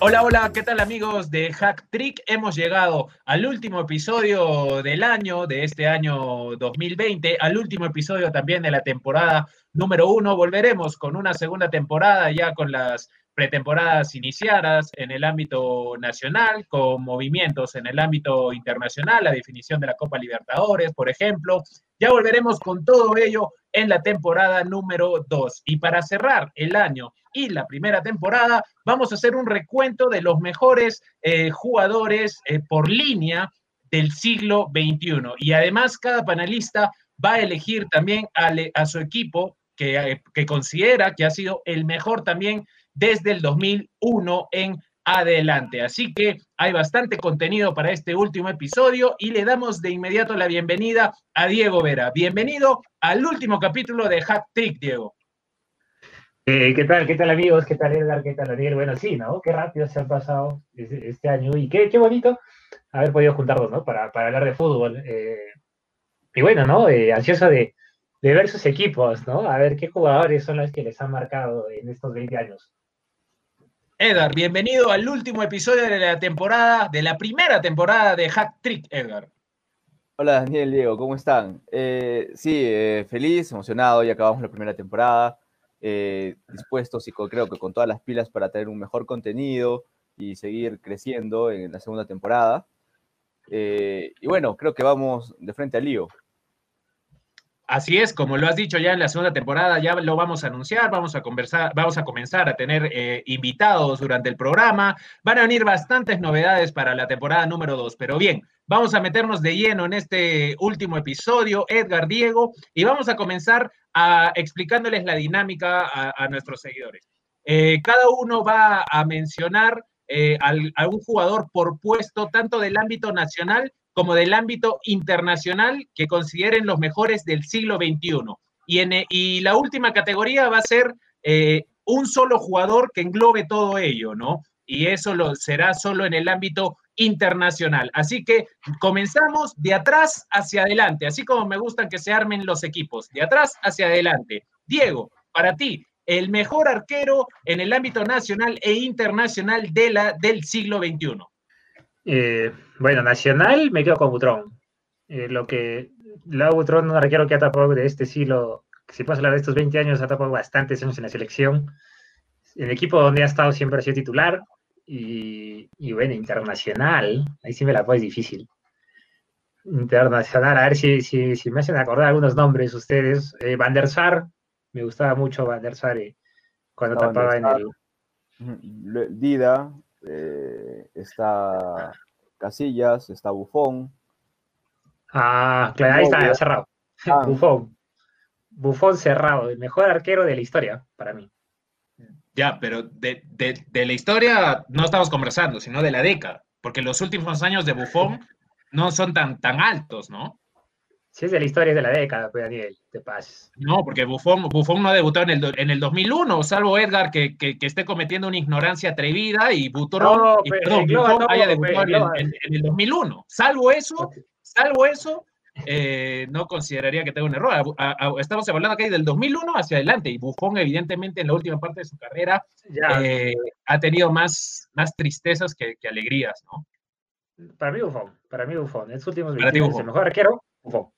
Hola, hola, ¿qué tal amigos de Hack Trick? Hemos llegado al último episodio del año, de este año 2020, al último episodio también de la temporada número uno. Volveremos con una segunda temporada ya con las pretemporadas iniciadas en el ámbito nacional, con movimientos en el ámbito internacional, la definición de la Copa Libertadores, por ejemplo. Ya volveremos con todo ello en la temporada número 2. Y para cerrar el año y la primera temporada, vamos a hacer un recuento de los mejores eh, jugadores eh, por línea del siglo XXI. Y además, cada panelista va a elegir también a, a su equipo que, eh, que considera que ha sido el mejor también desde el 2001 en adelante. Así que hay bastante contenido para este último episodio y le damos de inmediato la bienvenida a Diego Vera. Bienvenido al último capítulo de Hack Trick, Diego. Eh, ¿Qué tal? ¿Qué tal amigos? ¿Qué tal Edgar? ¿Qué tal Daniel? Bueno, sí, ¿no? Qué rápido se ha pasado este, año y qué, bonito haber podido juntarnos, ¿no? Para, para hablar de fútbol. Eh, y bueno, ¿no? Eh, ansioso de, de ver sus equipos, ¿no? A ver qué jugadores son los que les han marcado en estos 20 años. Edgar, bienvenido al último episodio de la temporada, de la primera temporada de Hack Trick, Edgar. Hola Daniel, Diego, ¿cómo están? Eh, sí, eh, feliz, emocionado, ya acabamos la primera temporada, eh, dispuestos y creo que con todas las pilas para tener un mejor contenido y seguir creciendo en la segunda temporada. y bueno, creo que vamos de frente al lío. Así es, como lo has dicho ya en la segunda temporada, ya lo vamos a anunciar, vamos a conversar, vamos a comenzar a tener eh, invitados durante el programa. Van a venir bastantes novedades para la temporada número dos, pero bien, vamos a meternos de lleno en este último episodio, Edgar Diego, y vamos a comenzar a, explicándoles la dinámica a, nuestros seguidores. Eh, cada uno va a mencionar eh, a un jugador por puesto, tanto del ámbito nacional como del ámbito internacional que consideren los mejores del siglo XXI. Y, en, y la última categoría va a ser eh, un solo jugador que englobe todo ello, ¿no? Y eso lo, será solo en el ámbito internacional. Así que comenzamos de atrás hacia adelante, así como me gustan que se armen los equipos, de atrás hacia adelante. Diego, para ti, el mejor arquero en el ámbito nacional e internacional de la, del siglo XXI. Eh, bueno, nacional me quedo con Butrón. Eh, lo que Lau Butrón, un arquero que ha tapado de este siglo, si puedo hablar de estos 20 años, ha tapado bastantes años en la selección. El equipo donde ha estado siempre ha sido titular. Y, bueno, internacional, ahí sí me la es difícil. Internacional, a ver si, si, me hacen acordar algunos nombres ustedes. Eh, Van der Sar, me gustaba mucho Van der Sar eh, cuando tapaba en el. Dida, eh, está Casillas, está Bufón. Ah, claro, ahí está, cerrado. Ah. Bufón. Bufón cerrado, el mejor arquero de la historia, para mí. Ya, pero de, la historia no estamos conversando, sino de la década, porque los últimos años de Bufón no son tan, tan altos, ¿no? Si es de la historia de la década, pues Daniel, te pases. No, porque Buffon, no debutó en el, en el 2001, salvo Edgar que, que, esté cometiendo una ignorancia atrevida y Butrón, perdón, Buffon haya debutado en, el 2001. Salvo eso, salvo eso, eh, no consideraría que tenga un error. estamos hablando aquí del 2001 hacia adelante y Buffon evidentemente en la última parte de su carrera eh, ha tenido más, más tristezas que, alegrías, ¿no? Para mí Buffon, para mí Buffon, en sus últimos 20 años, el mejor arquero, Buffon.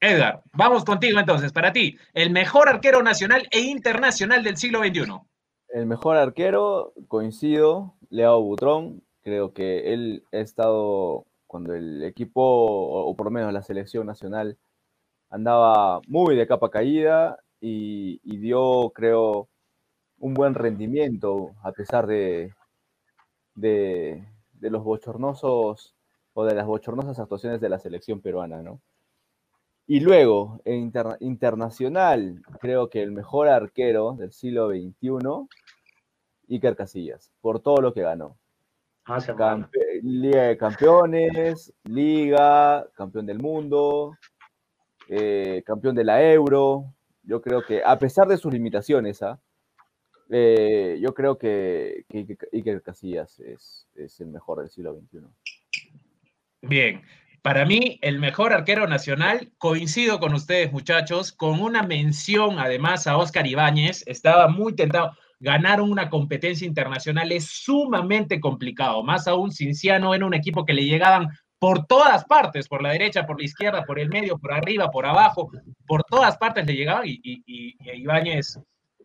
Edgar, vamos contigo entonces. Para ti, el mejor arquero nacional e internacional del siglo XXI. El mejor arquero, coincido, Leo Butrón. Creo que él ha estado cuando el equipo, o por lo menos la selección nacional, andaba muy de capa caída y, dio, creo, un buen rendimiento a pesar de, de, de los bochornosos o de las bochornosas actuaciones de la selección peruana, ¿no? Y luego, en internacional, creo que el mejor arquero del siglo XXI, Iker Casillas, por todo lo que ganó. Ah, Liga de Campeones, Liga, campeón del mundo, eh, campeón de la Euro. Yo creo que, a pesar de sus limitaciones, ¿ah? Eh, yo creo que, que, Iker Casillas es, es el mejor del siglo XXI. Bien, para mí, el mejor arquero nacional, coincido con ustedes, muchachos, con una mención además a Oscar Ibáñez, estaba muy tentado. Ganar una competencia internacional es sumamente complicado, más aún Cinciano en un equipo que le llegaban por todas partes, por la derecha, por la izquierda, por el medio, por arriba, por abajo, por todas partes le llegaban y, y, Ibáñez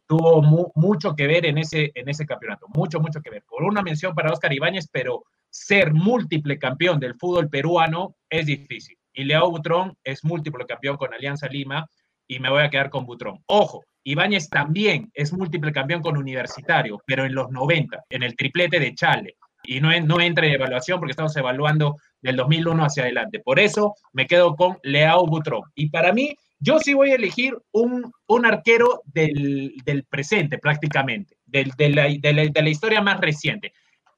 tuvo mucho que ver en ese, en ese campeonato, mucho, mucho que ver. Por una mención para Oscar Ibáñez, pero ser múltiple campeón del fútbol peruano es difícil. Y Leo Butrón es múltiple campeón con Alianza Lima y me voy a quedar con Butrón. Ojo, Ibáñez también es múltiple campeón con Universitario, pero en los 90, en el triplete de Chale. Y no, no entra en evaluación porque estamos evaluando del 2001 hacia adelante. Por eso me quedo con Leao Butrón. Y para mí, yo sí voy a elegir un, un arquero del, del, presente prácticamente, del, de, la, de, la, historia más reciente.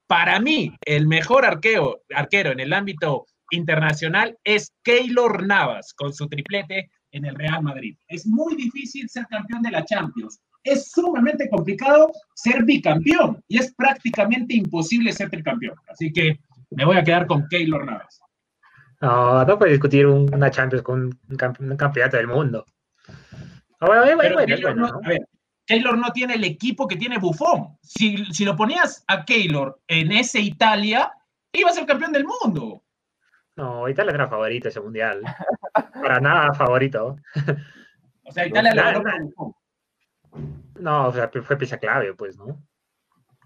Para mí, el mejor arquero, arquero en el ámbito internacional es Keylor Navas con su triplete en el Real Madrid. Es muy difícil ser campeón de la Champions. Es sumamente complicado ser bicampeón y es prácticamente imposible ser tricampeón. Así que me voy a quedar con Keylor Navas. No, no puedes discutir una Champions con un, campeonato del mundo. A ver, Keylor no tiene el equipo que tiene Buffon. Si, si lo ponías a Keylor en ese Italia, iba a ser campeón del mundo. No, Italia era favorito ese mundial. Para nada favorito. O sea, Italia no, la ganó. No, o sea, fue pieza clave, pues, ¿no?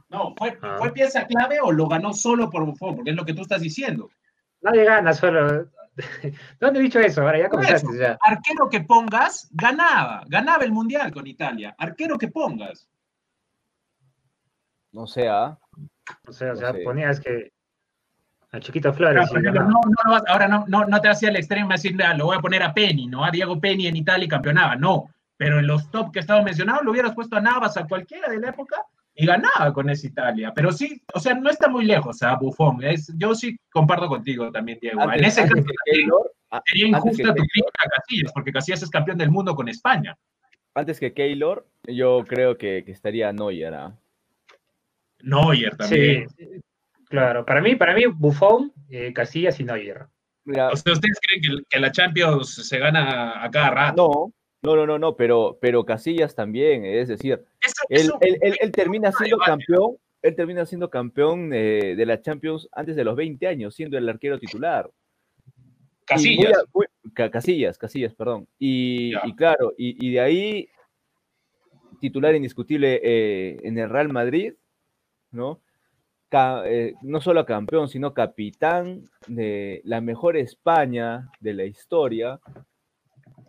No, ¿fue, ah. ¿fue pieza clave o lo ganó solo por Buffon? Porque es lo que tú estás diciendo. Nadie gana solo. ¿Dónde he dicho eso? Ahora ya comenzaste ya. Arquero que pongas, ganaba. Ganaba el mundial con Italia. Arquero que pongas. No sea. O sea, o sea, ponías que. A Chiquito Flores. ahora no, no, no te hacía el extremo decir, ah, lo voy a poner a Penny, ¿no? A Diego Penny en Italia y campeonaba. No. Pero en los top que estaba mencionado, lo hubieras puesto a Navas, a cualquiera de la época, y ganaba con esa Italia. Pero sí, o sea, no está muy lejos a Buffon. Es, yo sí comparto contigo también, Diego. en ese caso, sería injusta tu crítica a Casillas, porque Casillas es campeón del mundo con España. Antes que Keylor, yo creo que, que estaría Neuer. ¿ah? Neuer también. Sí, claro. Para mí, para mí Buffon, eh, Casillas y Neuer. o sea, ¿ustedes creen que, que, la Champions se gana a cada rato? No, no, no, no, no, pero, pero Casillas también, es decir, él, termina siendo campeón, él termina siendo campeón de la Champions antes de los 20 años, siendo el arquero titular. Casillas. Casillas, Casillas, perdón. Y, claro, y, de ahí titular indiscutible eh, en el Real Madrid, ¿no? Eh, no solo campeón, sino capitán de la mejor España de la historia,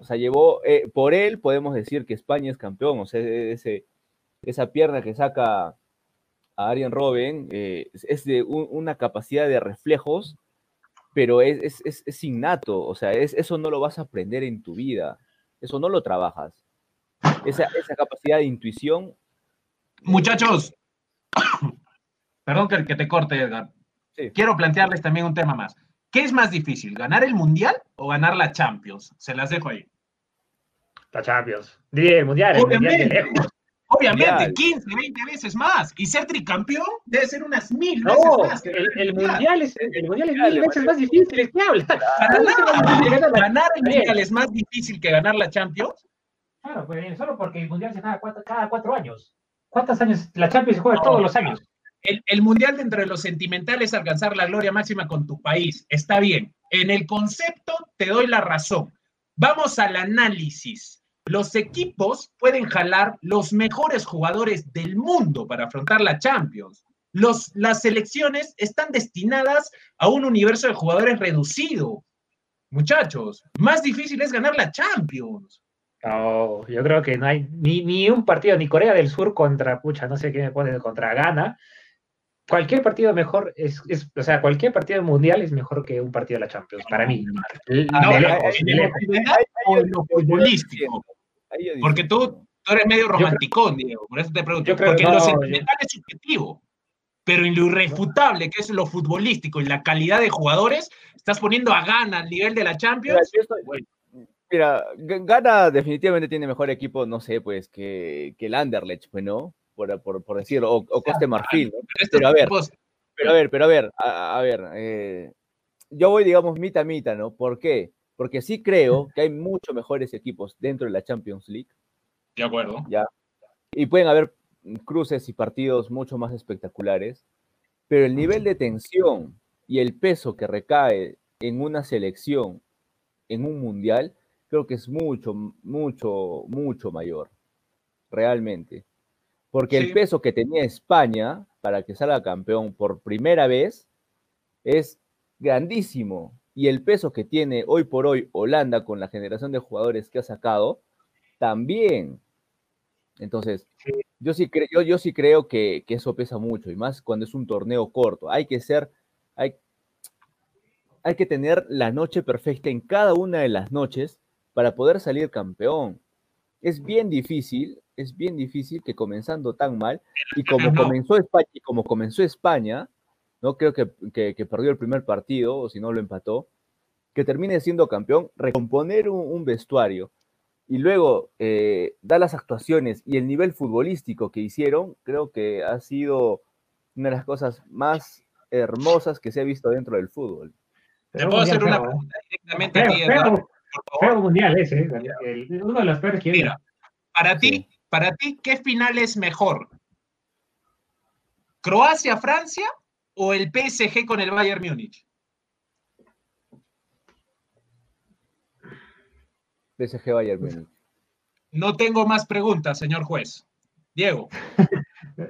o sea, llevó, eh, por él podemos decir que España es campeón, o sea, e-, ese, esa pierna que saca a Arjen Robben eh, es de una capacidad de reflejos, pero es, es, innato, o sea, eso no lo vas a aprender en tu vida, eso no lo trabajas. Esa, capacidad de intuición. Muchachos, perdón que, te corte, Edgar. Quiero plantearles también un tema más. ¿Qué es más difícil, ganar el Mundial o ganar la Champions? Se las dejo ahí. La Champions. Dile, el Mundial, el Obviamente. Obviamente, 15, 20 veces más. Y ser tricampeón debe ser unas mil veces más. El, el, mundial es, el mundial es mil veces más difícil. ¿Qué hablas? ganar el mundial es más difícil que ganar la Champions. Claro, pues solo porque el mundial se gana cada cuatro años. ¿Cuántos años? La Champions se juega todos los años. El, el, mundial dentro de los sentimentales es alcanzar la gloria máxima con tu país. Está bien. En el concepto te doy la razón. Vamos al análisis los equipos pueden jalar los mejores jugadores del mundo para afrontar la Champions. Los, las selecciones están destinadas a un universo de jugadores reducido. Muchachos, más difícil es ganar la Champions. No, yo creo que no hay ni, un partido, ni Corea del Sur contra, pucha, no sé qué me pone, contra Ghana. Cualquier partido mejor es, o sea, cualquier partido mundial es mejor que un partido de la Champions, para mí. No, lo futbolístico. Porque tú, eres medio romanticón, Diego, por eso te pregunto. porque lo sentimental es subjetivo, pero en lo irrefutable, que es lo futbolístico y la calidad de jugadores, estás poniendo a Gana al nivel de la Champions. Mira, Gana definitivamente tiene mejor equipo, no sé, pues, que, que el Anderlecht, pues, ¿no? Por, por, por decirlo, o, o Coste Marfil, ¿no? Pero a ver, pero a ver, pero a ver, a, a ver, eh, yo voy, digamos, mitad a mitad, ¿no? ¿Por qué? Porque sí creo que hay mucho mejores equipos dentro de la Champions League. De acuerdo. Ya. Y pueden haber cruces y partidos mucho más espectaculares, pero el nivel de tensión y el peso que recae en una selección, en un mundial, creo que es mucho, mucho, mucho mayor, realmente. Porque el peso que tenía España para que salga campeón por primera vez es grandísimo. Y el peso que tiene hoy por hoy Holanda con la generación de jugadores que ha sacado, también. Entonces, yo sí, cre- yo, yo sí creo que, que eso pesa mucho, y más cuando es un torneo corto. Hay que ser, hay, hay que tener la noche perfecta en cada una de las noches para poder salir campeón. Es bien difícil, es bien difícil que comenzando tan mal, y como comenzó España, y como comenzó España, no creo que, que- que perdió el primer partido, o si no lo empató, que termine siendo campeón, recomponer un, un vestuario y luego eh, dar las actuaciones y el nivel futbolístico que hicieron, creo que ha sido una de las cosas más hermosas que se ha visto dentro del fútbol. Te puedo hacer una ¿eh? pregunta directamente a ti, Eduardo, por favor. feo mundial ese, ¿eh? El- uno de los peores que Mira, para ti, Sí. para ti, ¿qué final es mejor? ¿Croacia-Francia o el PSG con el Bayern Múnich? PSG Bayern Múnich. No tengo más preguntas, señor juez. Diego.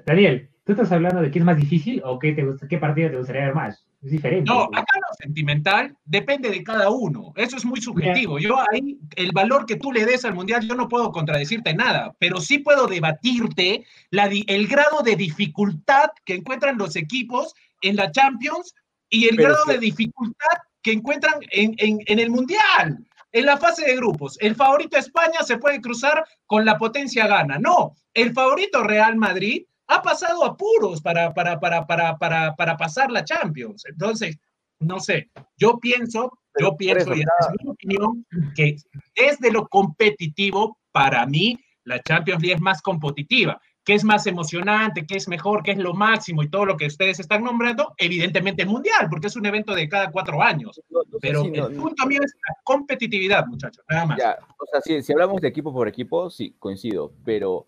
Daniel, ¿tú estás hablando de qué es más difícil o qué, te gusta, qué partido te gustaría ver más? Es diferente. No, pues. acá lo sentimental depende de cada uno. Eso es muy subjetivo. Yo ahí, el valor que tú le des al mundial, yo no puedo contradecirte nada, pero sí puedo debatirte la el grado de dificultad que encuentran los equipos en la Champions y el Pero grado sí. de dificultad que encuentran en, en- en el mundial. En la fase de grupos, el favorito España se puede cruzar con la potencia gana. No, el favorito Real Madrid ha pasado apuros para, para, para, para, para, para pasar la Champions. Entonces, no sé, yo pienso, yo pienso, y es mi opinión, que desde lo competitivo, para mí, la Champions League es más competitiva. ¿Qué es más emocionante? ¿Qué es mejor? ¿Qué es lo máximo? Y todo lo que ustedes están nombrando, evidentemente el Mundial, porque es un evento de cada cuatro años. No- no Pero si no- el punto mío es la competitividad, muchachos, nada más. Ya, o sea, si, si hablamos de equipo por equipo, sí, coincido, pero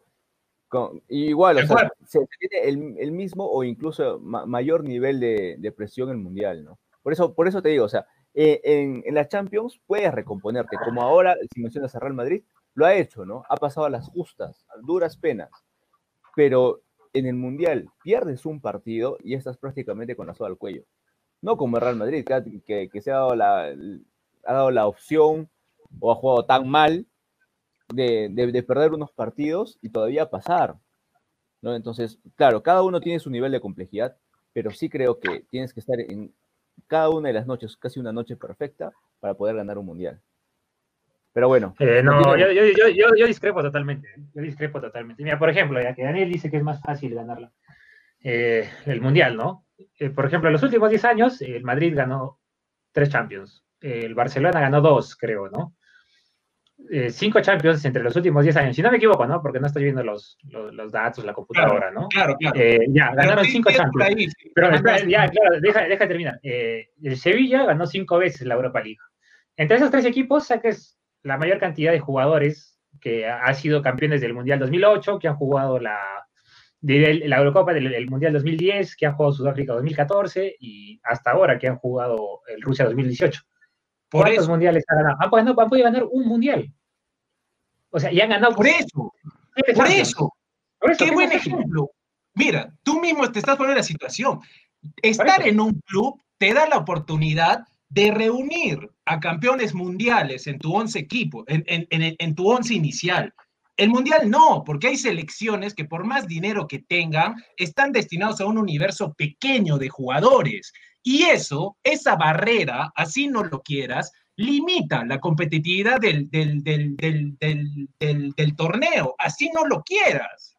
con- igual, o sea, se, tiene el, el mismo o incluso ma- mayor nivel de, de presión en el Mundial, ¿no? Por eso, por eso te digo, o sea, eh, en, en la Champions puedes recomponerte, como ahora, si mencionas a Real Madrid, lo ha hecho, ¿no? Ha pasado a las justas, a duras penas, pero en el Mundial pierdes un partido y estás prácticamente con la soga al cuello. No como el Real Madrid, que- que se ha dado la, ha dado la opción o ha jugado tan mal de, de- de perder unos partidos y todavía pasar. ¿no? Entonces, claro, cada uno tiene su nivel de complejidad, pero sí creo que tienes que estar en cada una de las noches, casi una noche perfecta, para poder ganar un mundial. Pero bueno, Eh, no, yo, yo, yo, yo, discrepo totalmente. ¿eh? Yo discrepo totalmente. Mira, por ejemplo, ya que Daniel dice que es más fácil ganarla. eh, el Mundial, ¿no? Eh, por ejemplo, en los últimos 10 años, el Madrid ganó tres Champions. El Barcelona ganó dos, creo, ¿no? Eh, cinco Champions entre los últimos 10 años. Si no me equivoco, ¿no? Porque no estoy viendo los, los, los datos, la computadora, ¿no? Claro, claro. Eh, ya, Pero ganaron cinco Champions. ahí. Pero espera, ya, claro, deja, deja terminar. Eh, el Sevilla ganó cinco veces la Europa League. Entre esos tres equipos saques la mayor cantidad de jugadores que ha ha sido campeones del Mundial 2008, que han jugado la, de- la Eurocopa del el Mundial 2010, que han jugado Sudáfrica 2014 y hasta ahora que han jugado el Rusia 2018. Por ¿Cuántos eso, mundiales han ganado? Han, podido- han podido ganar un mundial. O sea, y han ganado por eso, por eso. Por eso, Qué ¿qué buen ejemplo. Mira, tú mismo te estás poniendo en la situación. Estar en un club te da la oportunidad de reunir a campeones mundiales en tu once equipo, en, en- en en tu once inicial. El mundial no, porque hay selecciones que por más dinero que tengan, están destinados a un universo pequeño de jugadores. Y eso, esa barrera, así no lo quieras, limita la competitividad del, del, del, del, torneo, así no lo quieras.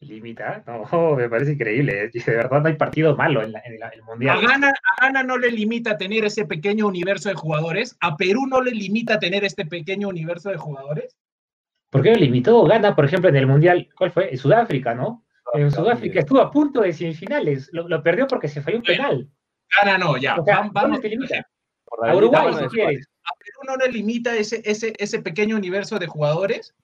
Limita, no, me parece increíble. De verdad no hay partido malo en, la- en la- el A Mundial. Ghana, a Ghana no le limita tener ese pequeño universo de jugadores, a Perú no le limita tener este pequeño universo de jugadores. ¿Por qué lo limitó? Gana, por ejemplo, en el Mundial, ¿cuál fue? En Sudáfrica, ¿no? En Sudáfrica estuvo a punto de semifinales, lo, perdió porque se falló un penal. Gana, no, ya. vamos, A Uruguay, si quieres. ¿A Perú no le limita ese, ese, ese pequeño universo de jugadores?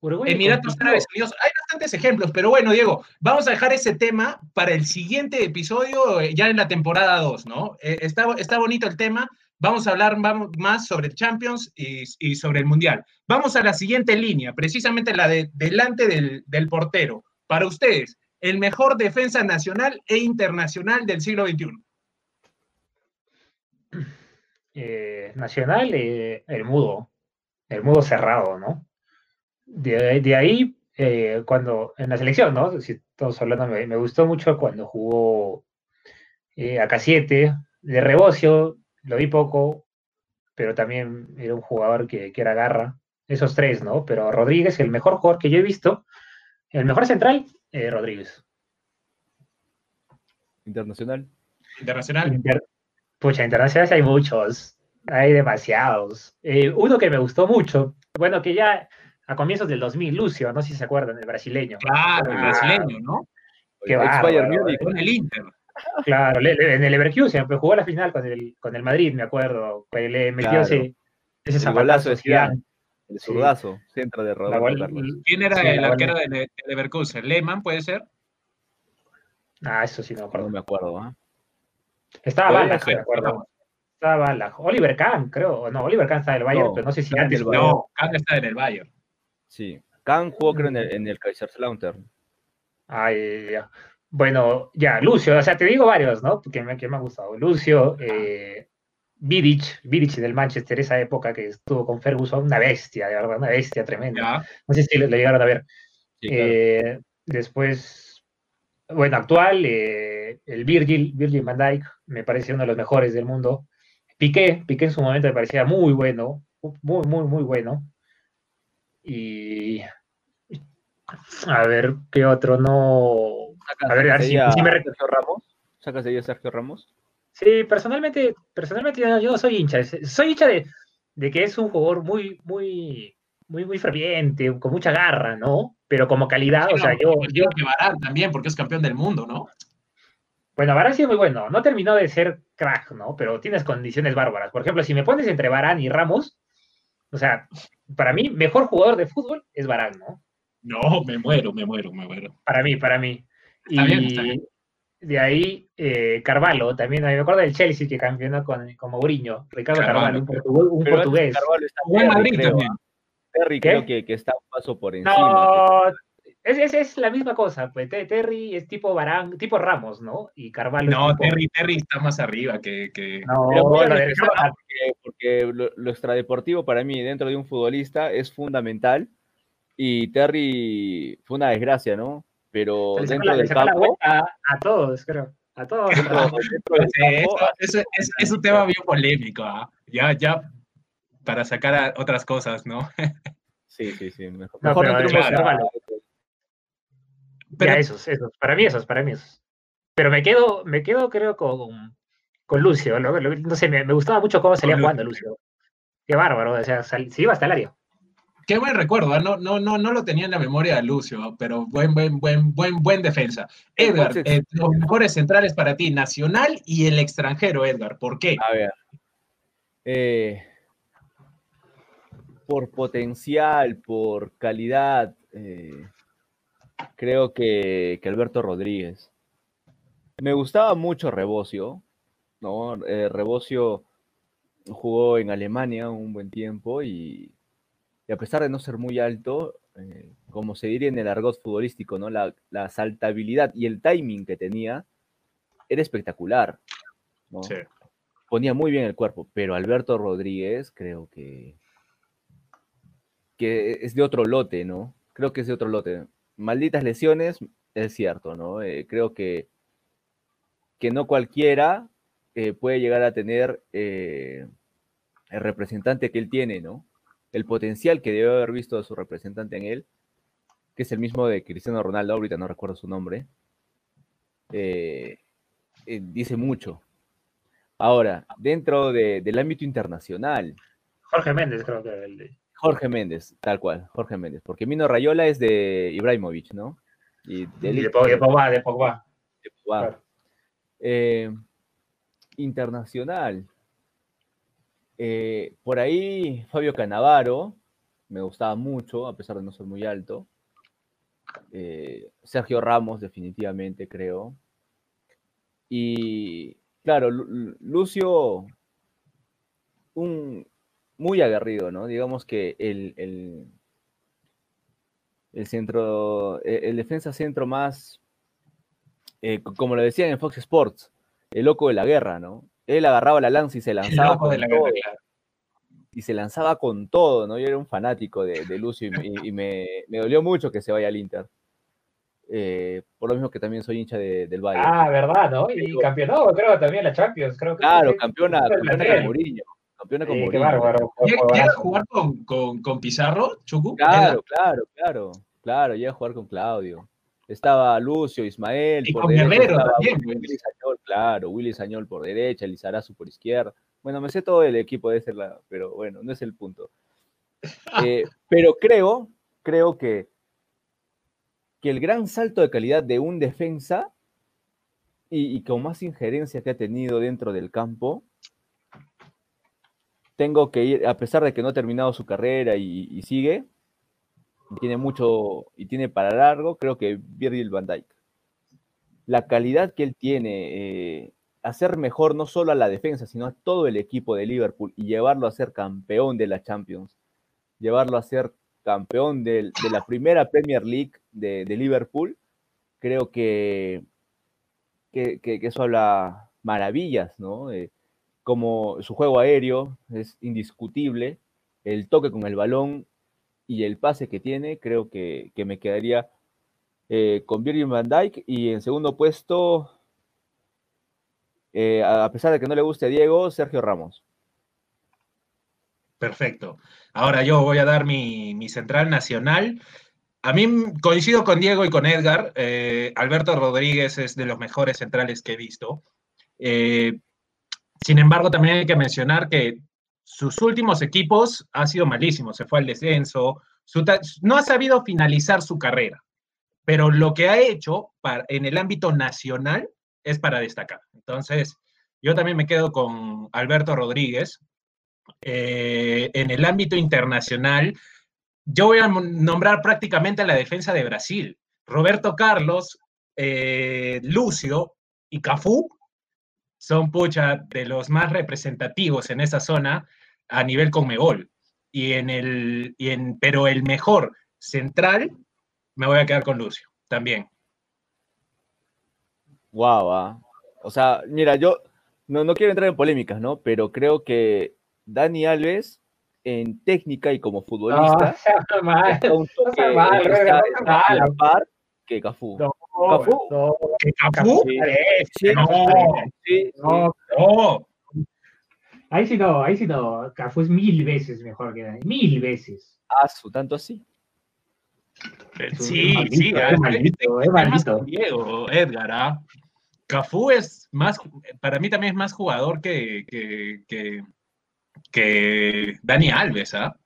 Uruguay Emiratos Árabes Unidos. Hay bastantes ejemplos, pero bueno, Diego, vamos a dejar ese tema para el siguiente episodio, eh, ya en la temporada 2, ¿no? Eh, está, está bonito el tema. Vamos a hablar más sobre Champions y, y, sobre el Mundial. Vamos a la siguiente línea, precisamente la de delante del, del portero. Para ustedes, el mejor defensa nacional e internacional del siglo XXI. Eh, nacional, el mudo, el mudo cerrado, ¿no? de, ahí, eh, cuando en la selección, ¿no? Si estamos hablando, me, gustó mucho cuando jugó eh, a K7, de rebocio, lo vi poco, pero también era un jugador que, que era garra. Esos tres, ¿no? Pero Rodríguez, el mejor jugador que yo he visto, el mejor central, eh, Rodríguez. Internacional. Internacional. Pucha, internacionales hay muchos, hay demasiados. uno que me gustó mucho, bueno, que ya a comienzos del 2000, Lucio, no sé si se acuerdan, el brasileño. Claro, el brasileño, ¿no? Que va, con el Inter. Claro, en el Leverkusen, pero jugó la final con el, con el Madrid, me acuerdo. Le metió ese, ese zapatazo de Zidane. El zurdazo, centro de Rodolfo ¿Quién era el arquero de, Leverkusen? ¿Lehmann puede ser? Ah, eso sí no me acuerdo. No me acuerdo, ¿eh? Estaba Balak, me acuerdo. Estaba Balak. Oliver Kahn, creo. No, Oliver Kahn está en el Bayern, pero no sé si antes. No, Kahn está en el Bayern. Sí. Kahn jugó creo en el, en el Kaiserslautern. Ay, ya. Bueno, ya, Lucio, o sea, te digo varios, ¿no? Que me, que me ha gustado. Lucio, eh, Vidic, Vidic del Manchester, esa época que estuvo con Ferguson, una bestia, de verdad, una bestia tremenda. No sé si lo, llegaron a ver. Eh, después, bueno, actual, eh, el Virgil, Virgil van Dijk, me parece uno de los mejores del mundo. Piqué, Piqué en su momento me parecía muy bueno, muy, muy, muy bueno. Y a ver qué otro no. A ver, si, me Sergio Ramos. ¿Sacas a Sergio Ramos? Sí, personalmente, personalmente yo, no soy hincha. Soy hincha de, de, que es un jugador muy, muy, muy, muy ferviente, con mucha garra, ¿no? Pero como calidad, o sea, yo. yo que Varane también, porque es campeón del mundo, ¿no? Bueno, Varane sí es muy bueno. No terminó de ser crack, ¿no? Pero tienes condiciones bárbaras. Por ejemplo, si me pones entre Varane y Ramos, o sea, para mí, mejor jugador de fútbol es Barán, ¿no? No, me muero, me muero, me muero. Para mí, para mí. y de ahí, eh, Carvalho, también, me acuerdo del Chelsea que campeonó con, con Mourinho, Ricardo Carvalho, un, portugués. Carvalho está en Madrid también. Terry creo que, que, está un paso por encima. No, es, es, la misma cosa, pues Terry es tipo Barán, tipo Ramos, ¿no? Y Carvalho. No, Terry, Terry está más arriba que. que... No, porque, lo, extradeportivo para mí dentro de un futbolista es fundamental. Y Terry fue una desgracia, ¿no? Pero dentro del campo. A, a, todos, creo. A todos. es, un tema bien polémico, ¿ah? Ya, ya, para sacar a otras cosas, ¿no? sí, sí, sí. Mejor, no, mejor pero, esos, esos, para mí esos, para mí esos. Pero me quedo, me quedo creo con, con Lucio, no, sé, me, gustaba mucho cómo salía jugando Lucio. Qué bárbaro, o sea, se iba hasta el área. Qué buen recuerdo, ¿eh? no, no, no, no lo tenía en la memoria de Lucio, pero buen, buen, buen, buen, buen defensa. Edgar, eh, los mejores centrales para ti, nacional y el extranjero, Edgar, ¿por qué? A ver. Eh, por potencial, por calidad, creo que, Alberto Rodríguez. Me gustaba mucho Rebocio, ¿no? Rebocio jugó en Alemania un buen tiempo y, a pesar de no ser muy alto, eh, como se diría en el argot futbolístico, ¿no? La, saltabilidad y el timing que tenía era espectacular. Ponía muy bien el cuerpo, pero Alberto Rodríguez creo que, que es de otro lote, ¿no? Creo que es de otro lote malditas lesiones, es cierto, ¿no? Eh, creo que, que no cualquiera eh, puede llegar a tener el representante que él tiene, ¿no? El potencial que debe haber visto a su representante en él, que es el mismo de Cristiano Ronaldo, ahorita no recuerdo su nombre, dice mucho. Ahora, dentro del ámbito internacional. Jorge Méndez, creo que el de. Jorge Méndez, tal cual, Jorge Méndez, porque Mino Rayola es de Ibrahimovic, ¿no? Y de, de, Pogba, de Pogba. De Pogba. Eh, internacional. Eh, por ahí Fabio Canavaro, me gustaba mucho, a pesar de no ser muy alto. Eh, Sergio Ramos, definitivamente, creo. Y claro, Lucio, un muy aguerrido, ¿no? Digamos que el, el, centro, e, el, defensa centro más, eh, como lo decían en Fox Sports, el loco de la guerra, ¿no? Él agarraba la lanza y se lanzaba. con todo, Y se lanzaba con todo, ¿no? Yo era un fanático de, Lucio y, me, dolió mucho que se vaya al Inter. Eh, por lo mismo que también soy hincha del Bayern. Ah, verdad, ¿no? Y campeonó, creo, también la Champions. Creo claro, campeona, campeona con Mourinho. Campeona con sí, Bárbaro, ¿Llega a jugar con, con, con Pizarro, Chucu? Claro, claro, claro. Claro, llega a jugar con Claudio. Estaba Lucio, Ismael. Y por con Guerrero también. Willy Sañol, claro, Willy Sañol por derecha, Lizarazu por izquierda. Bueno, me sé todo el equipo de ese lado, pero bueno, no es el punto. Eh, pero creo, creo que, que el gran salto de calidad de un defensa y, con más injerencia que ha tenido dentro del campo, tengo que ir, a pesar de que no ha terminado su carrera y sigue, tiene mucho y tiene para largo, creo que Virgil van Dijk. La calidad que él tiene, eh, hacer mejor no solo a la defensa, sino a todo el equipo de Liverpool y llevarlo a ser campeón de la Champions, llevarlo a ser campeón de, la primera Premier League de, Liverpool, creo que, que, eso habla maravillas, ¿no? Eh, como su juego aéreo es indiscutible, el toque con el balón y el pase que tiene, creo que, me quedaría eh, con Virgil van Dijk. Y en segundo puesto, eh, a pesar de que no le guste a Diego, Sergio Ramos. Perfecto. Ahora yo voy a dar mi, central nacional. A mí coincido con Diego y con Edgar. Eh, Alberto Rodríguez es de los mejores centrales que he visto. sin embargo, también hay que mencionar que sus últimos equipos ha sido malísimo, se fue al descenso, no ha sabido finalizar su carrera, pero lo que ha hecho en el ámbito nacional es para destacar. Entonces, yo también me quedo con Alberto Rodríguez. Eh, en el ámbito internacional, yo voy a nombrar prácticamente a la defensa de Brasil. Roberto Carlos, eh, Lucio y Cafú son pucha de los más representativos en esa zona a nivel Conmebol. Y en el, y en, pero el mejor central, me voy a quedar con Lucio, también. Wow, ah. o sea, mira, yo no, no quiero entrar en polémicas, ¿no? Pero creo que Dani Alves, en técnica y como futbolista, no, mal, está un toque, no mal, está, está a la par que Cafú. No, ¿Cafú? No, ¿Cafú? Sí, no, sí, no, no, Ahí sí no, ahí sí no. Cafú es mil veces mejor que Dani. Mil veces. Ah, su tanto así. Sí, sí, es maldito, es maldito. Diego, Edgar, ¿ah? Cafú es más, para mí también es más jugador que, que, que, Dani Alves, ¿ah?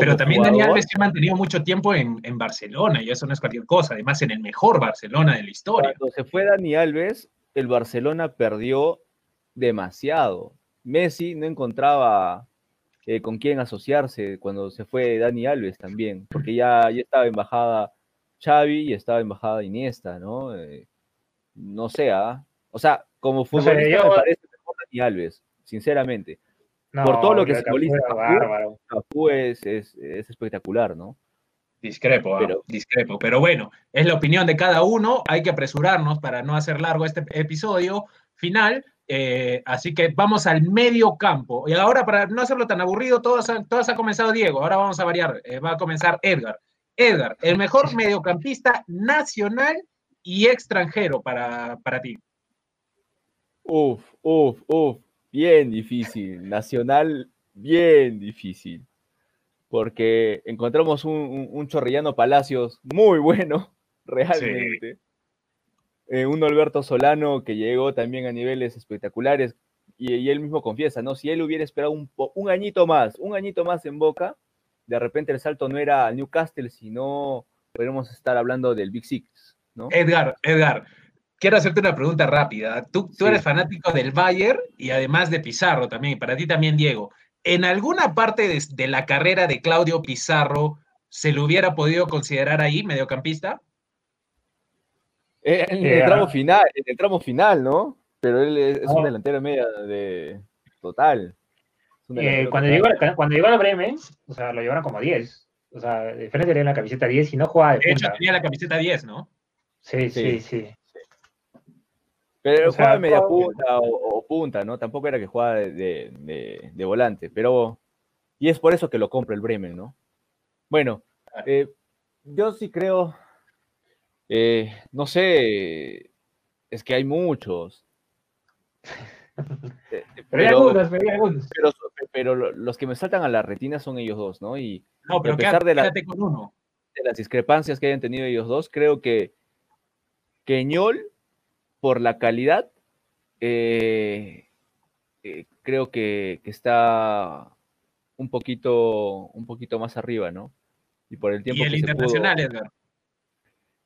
Pero también Dani Alves se ha mantenido mucho tiempo en, en, Barcelona y eso no es cualquier cosa, además en el mejor Barcelona de la historia. Cuando se fue Dani Alves, el Barcelona perdió demasiado. Messi no encontraba eh, con quién asociarse cuando se fue Dani Alves también, porque ya, ya estaba embajada Xavi y estaba embajada Iniesta, ¿no? Eh, no sé, ¿ah? o sea, como futbolista me parece mejor Dani Alves, sinceramente. Por todo lo que simboliza Cafú, es, es, es, espectacular, ¿no? Discrepo, ¿ah? pero, discrepo. Pero bueno, es la opinión de cada uno. Hay que apresurarnos para no hacer largo este episodio final. Eh, así que vamos al medio campo. Y ahora, para no hacerlo tan aburrido, todos, todos ha comenzado Diego. Ahora vamos a variar. Eh, va a comenzar Edgar. Edgar, el mejor mediocampista nacional y extranjero para, para ti. Uf, uf, uf. Bien difícil. Nacional, bien difícil. Porque encontramos un, un, Chorrillano Palacios muy bueno, realmente. Eh, un Alberto Solano que llegó también a niveles espectaculares y, él mismo confiesa, ¿no? Si él hubiera esperado un, un, añito más, un añito más en Boca, de repente el salto no era al Newcastle, sino podríamos estar hablando del Big Six, ¿no? Edgar, Edgar, quiero hacerte una pregunta rápida. Tú, tú Sí. eres fanático del Bayern y además de Pizarro también, y para ti también, Diego. ¿En alguna parte de, de la carrera de Claudio Pizarro se lo hubiera podido considerar ahí, mediocampista? Eh, En Eh, el tramo ah. final, en el tramo final, ¿no? Pero él es, es un No. delantero media de total. Eh, cuando, llegó, a- cuando llegó a la Bremen, o sea, lo llevaron como 10. O sea, de frente tenía la camiseta 10 y no jugaba de De hecho, punta. tenía la camiseta 10, ¿no? Sí, sí, Sí. sí. Pero o sea, jugaba media punta o, o punta, ¿no? Tampoco era que jugaba de, de- de- de volante, pero... Y es por eso que lo compra el Bremen, ¿no? Bueno, eh, yo sí creo... eh, no sé, es que hay muchos. Eh, Pero hay algunos, pero hay algunos. pero, pero lo- los que me saltan a la retina son ellos dos, ¿no? Y No, pero a pesar quédate, de la- quédate con uno. de las discrepancias que hayan tenido ellos dos, creo que Queñol, por la calidad, eh, eh, creo que, que está un poquito, un poquito más arriba, ¿no? Y por el tiempo Y el que se pudo- internacional, Edgar.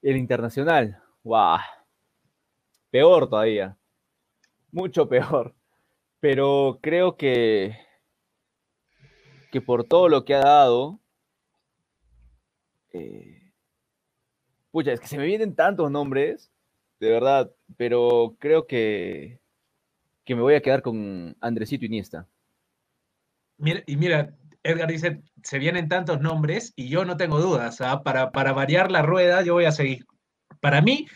el internacional, ¡guau! Peor todavía. Mucho peor. Pero creo que, que por todo lo que ha dado. eh, pucha, es que se me vienen tantos nombres, de verdad. Pero creo que, que me voy a quedar con Andresito Iniesta. Mira, y mira, Edgar dice, se vienen tantos nombres y yo no tengo dudas. ¿ah? Para, para variar la rueda, yo voy a seguir. Para mí,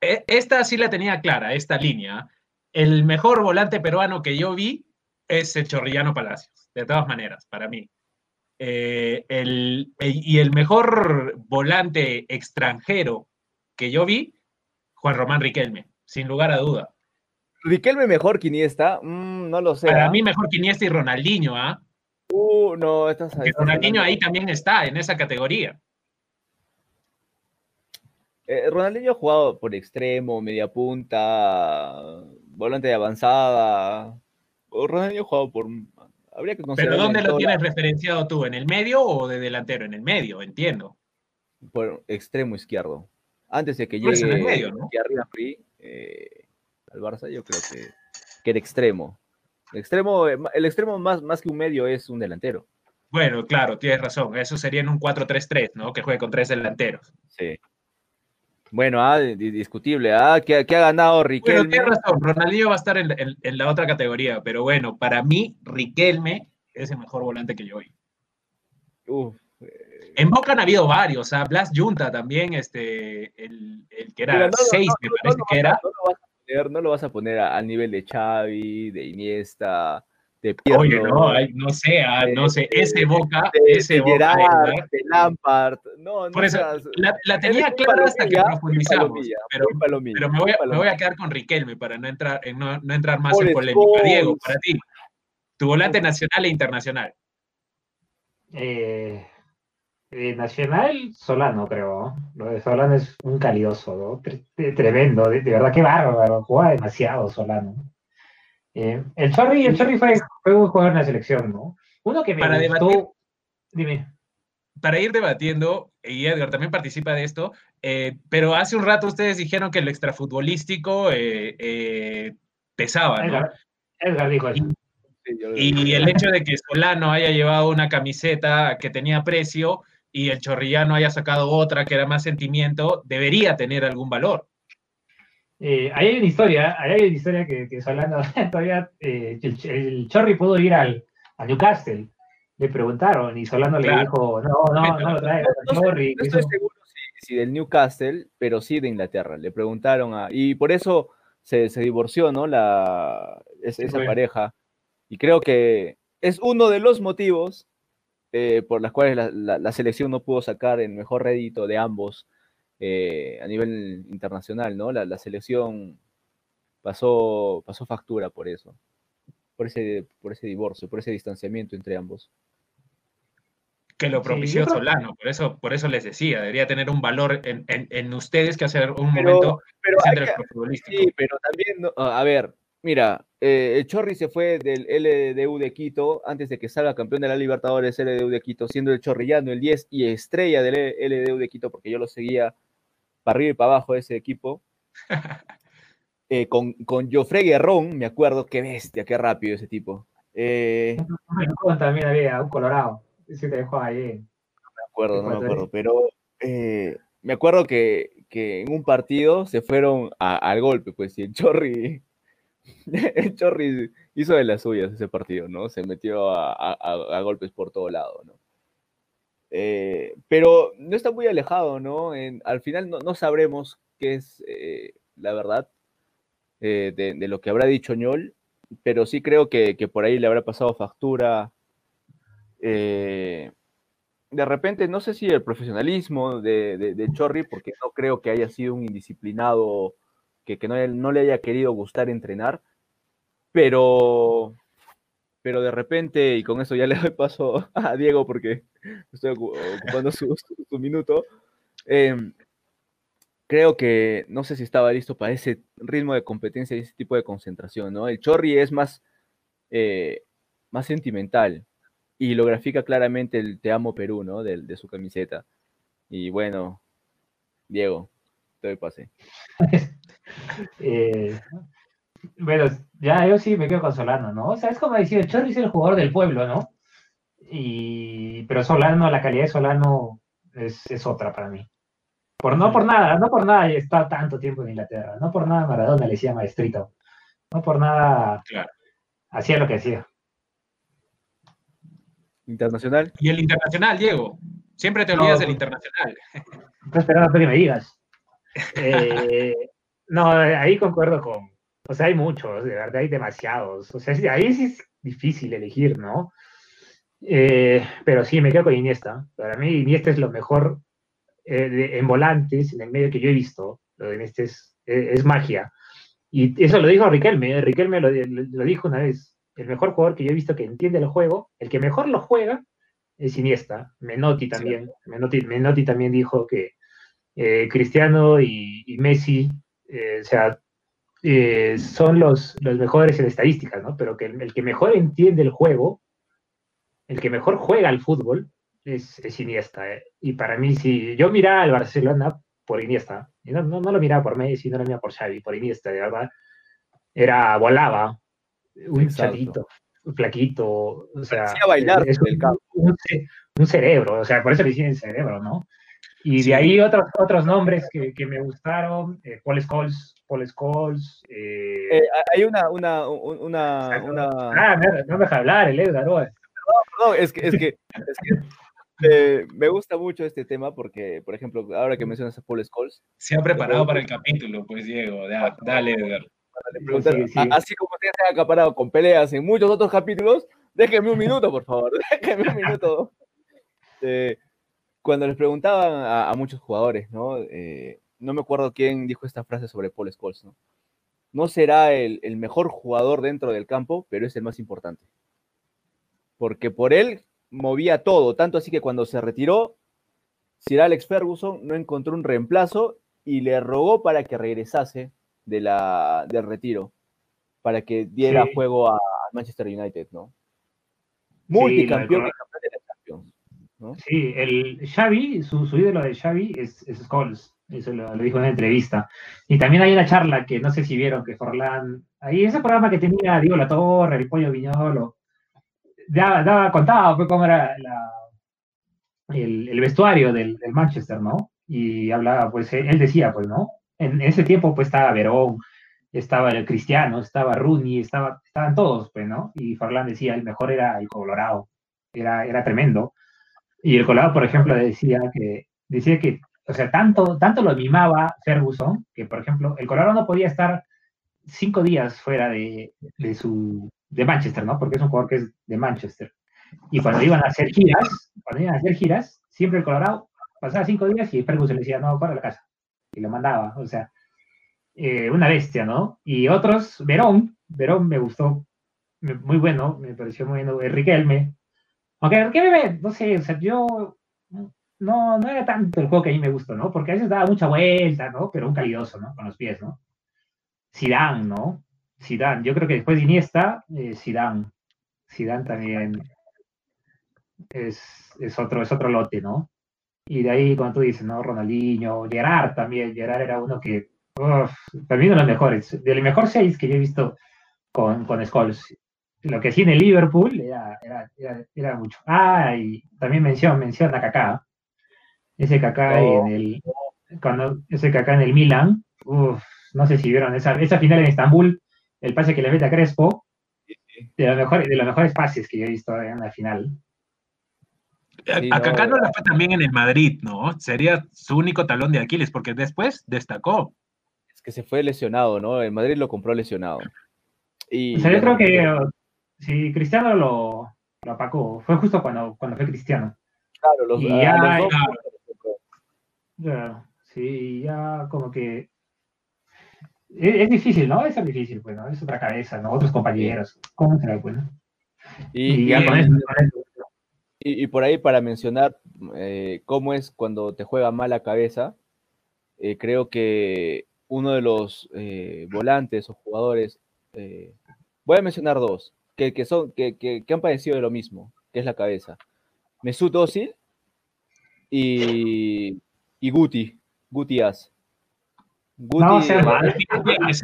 e- esta sí la tenía clara, esta línea. El mejor volante peruano que yo vi es el Chorrillano Palacios, de todas maneras, para mí. Eh, el, y el mejor volante extranjero que yo vi, Juan Román Riquelme, sin lugar a duda. Riquelme mejor que Iniesta, Mm, no lo sé. Para ¿ah? mí, mejor que Iniesta y Ronaldinho, ¿ah? Uh, no, estás, estás Ronaldinho ahí también está, en esa categoría. Eh, Ronaldinho ha jugado por extremo, media punta, volante de avanzada. Ronaldinho ha jugado por. Habría que Pero ¿dónde lo tienes referenciado tú? ¿En el medio o de delantero? En el medio, entiendo. por extremo izquierdo. Antes de que en llegue el medio, ¿no? Eh, al Barça, yo creo que, que era extremo. El extremo, eh, el extremo más, más que un medio es un delantero. Bueno, claro, tienes razón. Eso sería en un 4-3-3, ¿no? Que juegue con tres delanteros. Sí. Bueno, ah, di- discutible. Ah, que, ha- que ha ganado Bueno, Riquelme. tienes razón. Ronaldinho va a estar en, en- en la otra categoría. Pero bueno, para mí, Riquelme es el mejor volante que yo vi. Uf, En Boca han habido varios. ¿ah? Blas Junta también, este, el, el que era no lo- 6, no- me no- parece no que era. No lo vas a poner, no lo vas a poner a- al nivel de Xavi, de Iniesta, de Pirlo, Oye, no, ay, no sé, ah, no sé. Ese Boca, de, ese de Boca. Gerrard, Edgar, de Lampard. No, no Por eso, seas- la, la tenía clara hasta que profundizamos. palomilla, Pero, palomilla, pero me, voy me voy a quedar con Riquelme para no entrar, en no, no entrar más Paul en polémica. Diego, para ti, tu volante nacional e internacional. Eh, eh, Nacional, Solano, creo. Lo de Solano es un calidoso, ¿no? Tre- tre- tremendo, de, de verdad, qué bárbaro. Juega demasiado Solano. Eh, el Chorri, el Chorri fue, fue un jugador en la selección, ¿no? Uno que me Para gustó. debatir- Dime. Para ir debatiendo, y Edgar también participa de esto, eh, pero hace un rato ustedes dijeron que lo extrafutbolístico eh, eh, pesaba, ¿no? Edgar, Edgar dijo eso. Y el hecho de que Solano haya llevado una camiseta que tenía precio y el Chorrillano haya sacado otra que era más sentimiento, debería tener algún valor. Eh, ahí hay una historia, ahí hay una historia que, que Solano todavía, eh, el, el Chorri pudo ir al, a Newcastle. Le preguntaron y Solano le Claro. dijo, no, no, no lo traigas, No, Chorri. no estoy seguro si, si del Newcastle, pero sí de Inglaterra. Le preguntaron a. Y por eso se, se divorció, ¿no? La, es- esa pareja. Y creo que es uno de los motivos eh, por las cuales la, la- la selección no pudo sacar el mejor rédito de ambos eh, a nivel internacional, ¿no? La, la selección pasó, pasó factura por eso. Por ese, por ese divorcio, por ese distanciamiento entre ambos. que lo propició Solano. Por eso, por eso les decía, debería tener un valor en, en- en ustedes que hacer un Pero- momento Pero entre futbolístico. Sí, pero también, no- a ver, Mira, eh, el Chorri se fue del LDU de Quito antes de que salga campeón de la Libertadores LDU de Quito, siendo el Chorrillano el 10 y estrella del LDU de Quito, porque yo lo seguía para arriba y para abajo de ese equipo. Eh, con, con Joffrey Guerrón, me acuerdo, qué bestia, qué rápido ese tipo. Eh, también había un colorado, ese te dejó ahí. No me acuerdo, no me acuerdo, pero eh, me acuerdo que, que, en un partido se fueron al golpe, pues, y el Chorri el Chorri hizo de las suyas ese partido, ¿no? Se metió a, golpes por todo lado, ¿no? Eh, pero no está muy alejado, ¿no? al final no, sabremos qué es eh, la verdad eh, de, lo que habrá dicho Ñol, pero sí creo que, por ahí le habrá pasado factura. de repente, no sé si el profesionalismo de, de, Chorri, porque no creo que haya sido un indisciplinado que, no, le haya querido gustar entrenar, pero, pero de repente, y con eso ya le doy paso a Diego porque estoy ocupando su, minuto, em, creo que no sé si estaba listo para ese ritmo de competencia y ese tipo de concentración, ¿no? El Chorri es más, eh, más sentimental y lo grafica claramente el Te amo Perú, ¿no? De, de su camiseta. Y bueno, Diego, te doy pase. Eh, bueno, ya yo sí me quedo con Solano, ¿no? O sea, es como decir, Chorri es el jugador del pueblo, ¿no? Y, pero Solano, la calidad de Solano es, otra para mí. Por, no por nada, no por nada está tanto tiempo en Inglaterra, no por nada Maradona le decía maestrito, no por nada hacía lo que hacía. Internacional. Y el internacional, Diego. Siempre te olvidas del internacional. Estoy esperando que me digas. Eh, no, ahí concuerdo con, o sea, hay muchos, de verdad hay demasiados, o sea, ahí sí es difícil elegir, ¿no? Eh, pero sí, me quedo con Iniesta. Para mí Iniesta es lo mejor eh, en volantes, en el medio que yo he visto. Lo de Iniesta es, es, magia. Y eso lo dijo Riquelme, ¿eh? Riquelme lo, lo, dijo una vez. El mejor jugador que yo he visto que entiende el juego, el que mejor lo juega, es Iniesta. Menotti también. Menotti, Menotti, también dijo que Cristiano y, y Messi eh, o sea, eh, son los, los mejores en estadísticas, ¿no? Pero que el, que mejor entiende el juego, el que mejor juega al fútbol, es, es Iniesta. ¿eh? Y para mí, si yo miraba al Barcelona por Iniesta, no, no, lo miraba por Messi, no lo miraba por Xavi, por Iniesta, de verdad, era, volaba, un chatito, un flaquito, o sea, bailar es un, un, cerebro, o sea, por eso le dicen cerebro, ¿no? Y de ahí otros, otros nombres que, que me gustaron, eh, Paul Scholes, Paul Scholes. Eh, eh, hay una, una, una, una... Ah, no me deja hablar, el Edgar. No, no, es que, es que, es que me gusta mucho este tema porque, por ejemplo, ahora que mencionas a Paul Scholes. Se ha preparado para el capítulo, pues Diego, dale, Edgar. Así como te has acaparado con peleas en muchos otros capítulos, déjenme un minuto, por favor, déjenme un minuto. Eh, cuando les preguntaban a, muchos jugadores, ¿no? Eh, no me acuerdo quién dijo esta frase sobre Paul Scholes, ¿no? No será el, mejor jugador dentro del campo, pero es el más importante. Porque por él movía todo, tanto así que cuando se retiró, Sir Alex Ferguson no encontró un reemplazo y le rogó para que regresase de la, del retiro, para que diera juego a Manchester United, ¿no? Multicampeón Sí, el Xavi, su, su ídolo de Xavi es, es Scholes, eso lo, dijo en una entrevista. Y también hay una charla que no sé si vieron que Forlán, ahí ese programa que tenía Diego La Torre, el Pollo Viñolo, daba, daba contaba pues, cómo era el, vestuario del, Manchester, ¿no? Y hablaba, pues él decía, pues, ¿no? En, ese tiempo pues estaba Verón, estaba el Cristiano, estaba Rooney, estaba, estaban todos, pues, ¿no? Y Forlán decía, el mejor era el Colorado, era, era tremendo. Y el Colorado, por ejemplo, decía que, decía que, o sea, tanto, tanto lo mimaba Ferguson, que, por ejemplo, el Colorado no podía estar cinco días fuera de, de, su, de Manchester, ¿no? Porque es un jugador que es de Manchester. Y cuando iban a hacer giras, cuando iban a hacer giras, siempre el Colorado pasaba cinco días y Ferguson le decía, no, para la casa. Y lo mandaba, o sea, eh, una bestia, ¿no? Y otros, Verón, Verón me gustó, muy bueno, me pareció muy bueno, Riquelme, aunque, ¿qué No sé, o sea, yo no, no era tanto el juego que a mí me gustó, ¿no? Porque a veces daba mucha vuelta, ¿no? Pero un calidoso, ¿no? Con los pies, ¿no? Zidane, ¿no? Zidane. Yo creo que después de Iniesta, eh, Zidane. También es, es, otro, es otro lote, ¿no? Y de ahí, como tú dices, ¿no? Ronaldinho, Gerard también. Gerard era uno que, uf, también de los mejores, del mejor seis que yo he visto con, con Scholes. Lo que sí en el Liverpool era, era, era, era mucho. Ah, y también menciona, menciona Kaká. Ese Kaká en el, cuando, ese Kaká en el Milan, uf, no sé si vieron esa, esa final en Estambul, el pase que le mete a Crespo, de los mejores, de los mejores pases que yo he visto en la final. A, Sí, a no, Kaká no le fue también en el Madrid, ¿no? Sería su único talón de Aquiles, porque después destacó. Es que se fue lesionado, ¿no? El Madrid lo compró lesionado. Y O sea, yo creo que si Cristiano lo, lo apacó, fue justo cuando, cuando fue Cristiano. claro, los, y ya, los dos compró. Ya, sí, ya como que es, es difícil, ¿no? Es difícil, pues, ¿no? Es otra cabeza, ¿no? Otros compañeros. ¿Cómo será, pues, no? Y, Y, ya y- con eso, con eso. y- y por ahí para mencionar eh, cómo es cuando te juega mal la cabeza, eh, creo que uno de los eh, volantes o jugadores, voy a mencionar dos, que, que son, que, que- que han padecido de lo mismo, que es la cabeza. Mesut Özil y, y Guti, Guti As. Guti, No, es-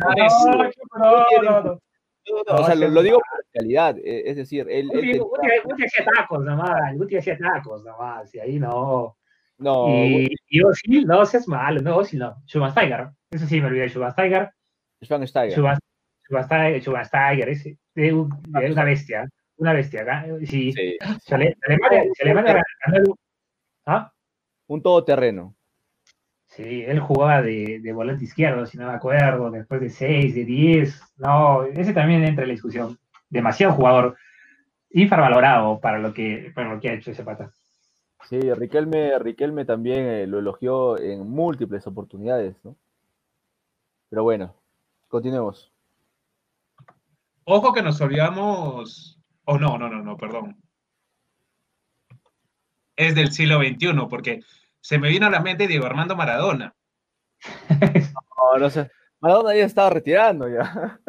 No, no, o sea, lo, lo digo por calidad, eh, es decir, él, él Guti, te- Guti, Guti hacía tacos nomás, Guti hacía tacos nomás, y ahí no. no, y, y Ozil, no, ese es malo, no, Ozil no. Schweinsteiger, eso sí me olvidé de Schweinsteiger. Schweinsteiger, ese, de un- de una bestia, una bestia. Sí, Sí, si el- ¿Ah? un todoterreno. Sí, él jugaba de, de volante izquierdo, si no me acuerdo, después de 6, de 10. No, ese también entra en la discusión. Demasiado jugador infravalorado para lo que, para lo que ha hecho ese pata. Sí, Riquelme, Riquelme también eh, lo elogió en múltiples oportunidades, ¿no? Pero bueno, continuemos. Ojo que nos olvidamos. Oh, no, no, no, no, perdón. Es del siglo XXI, porque se me vino a la mente Diego Armando Maradona. No, no sé. Maradona ya estaba retirando ya.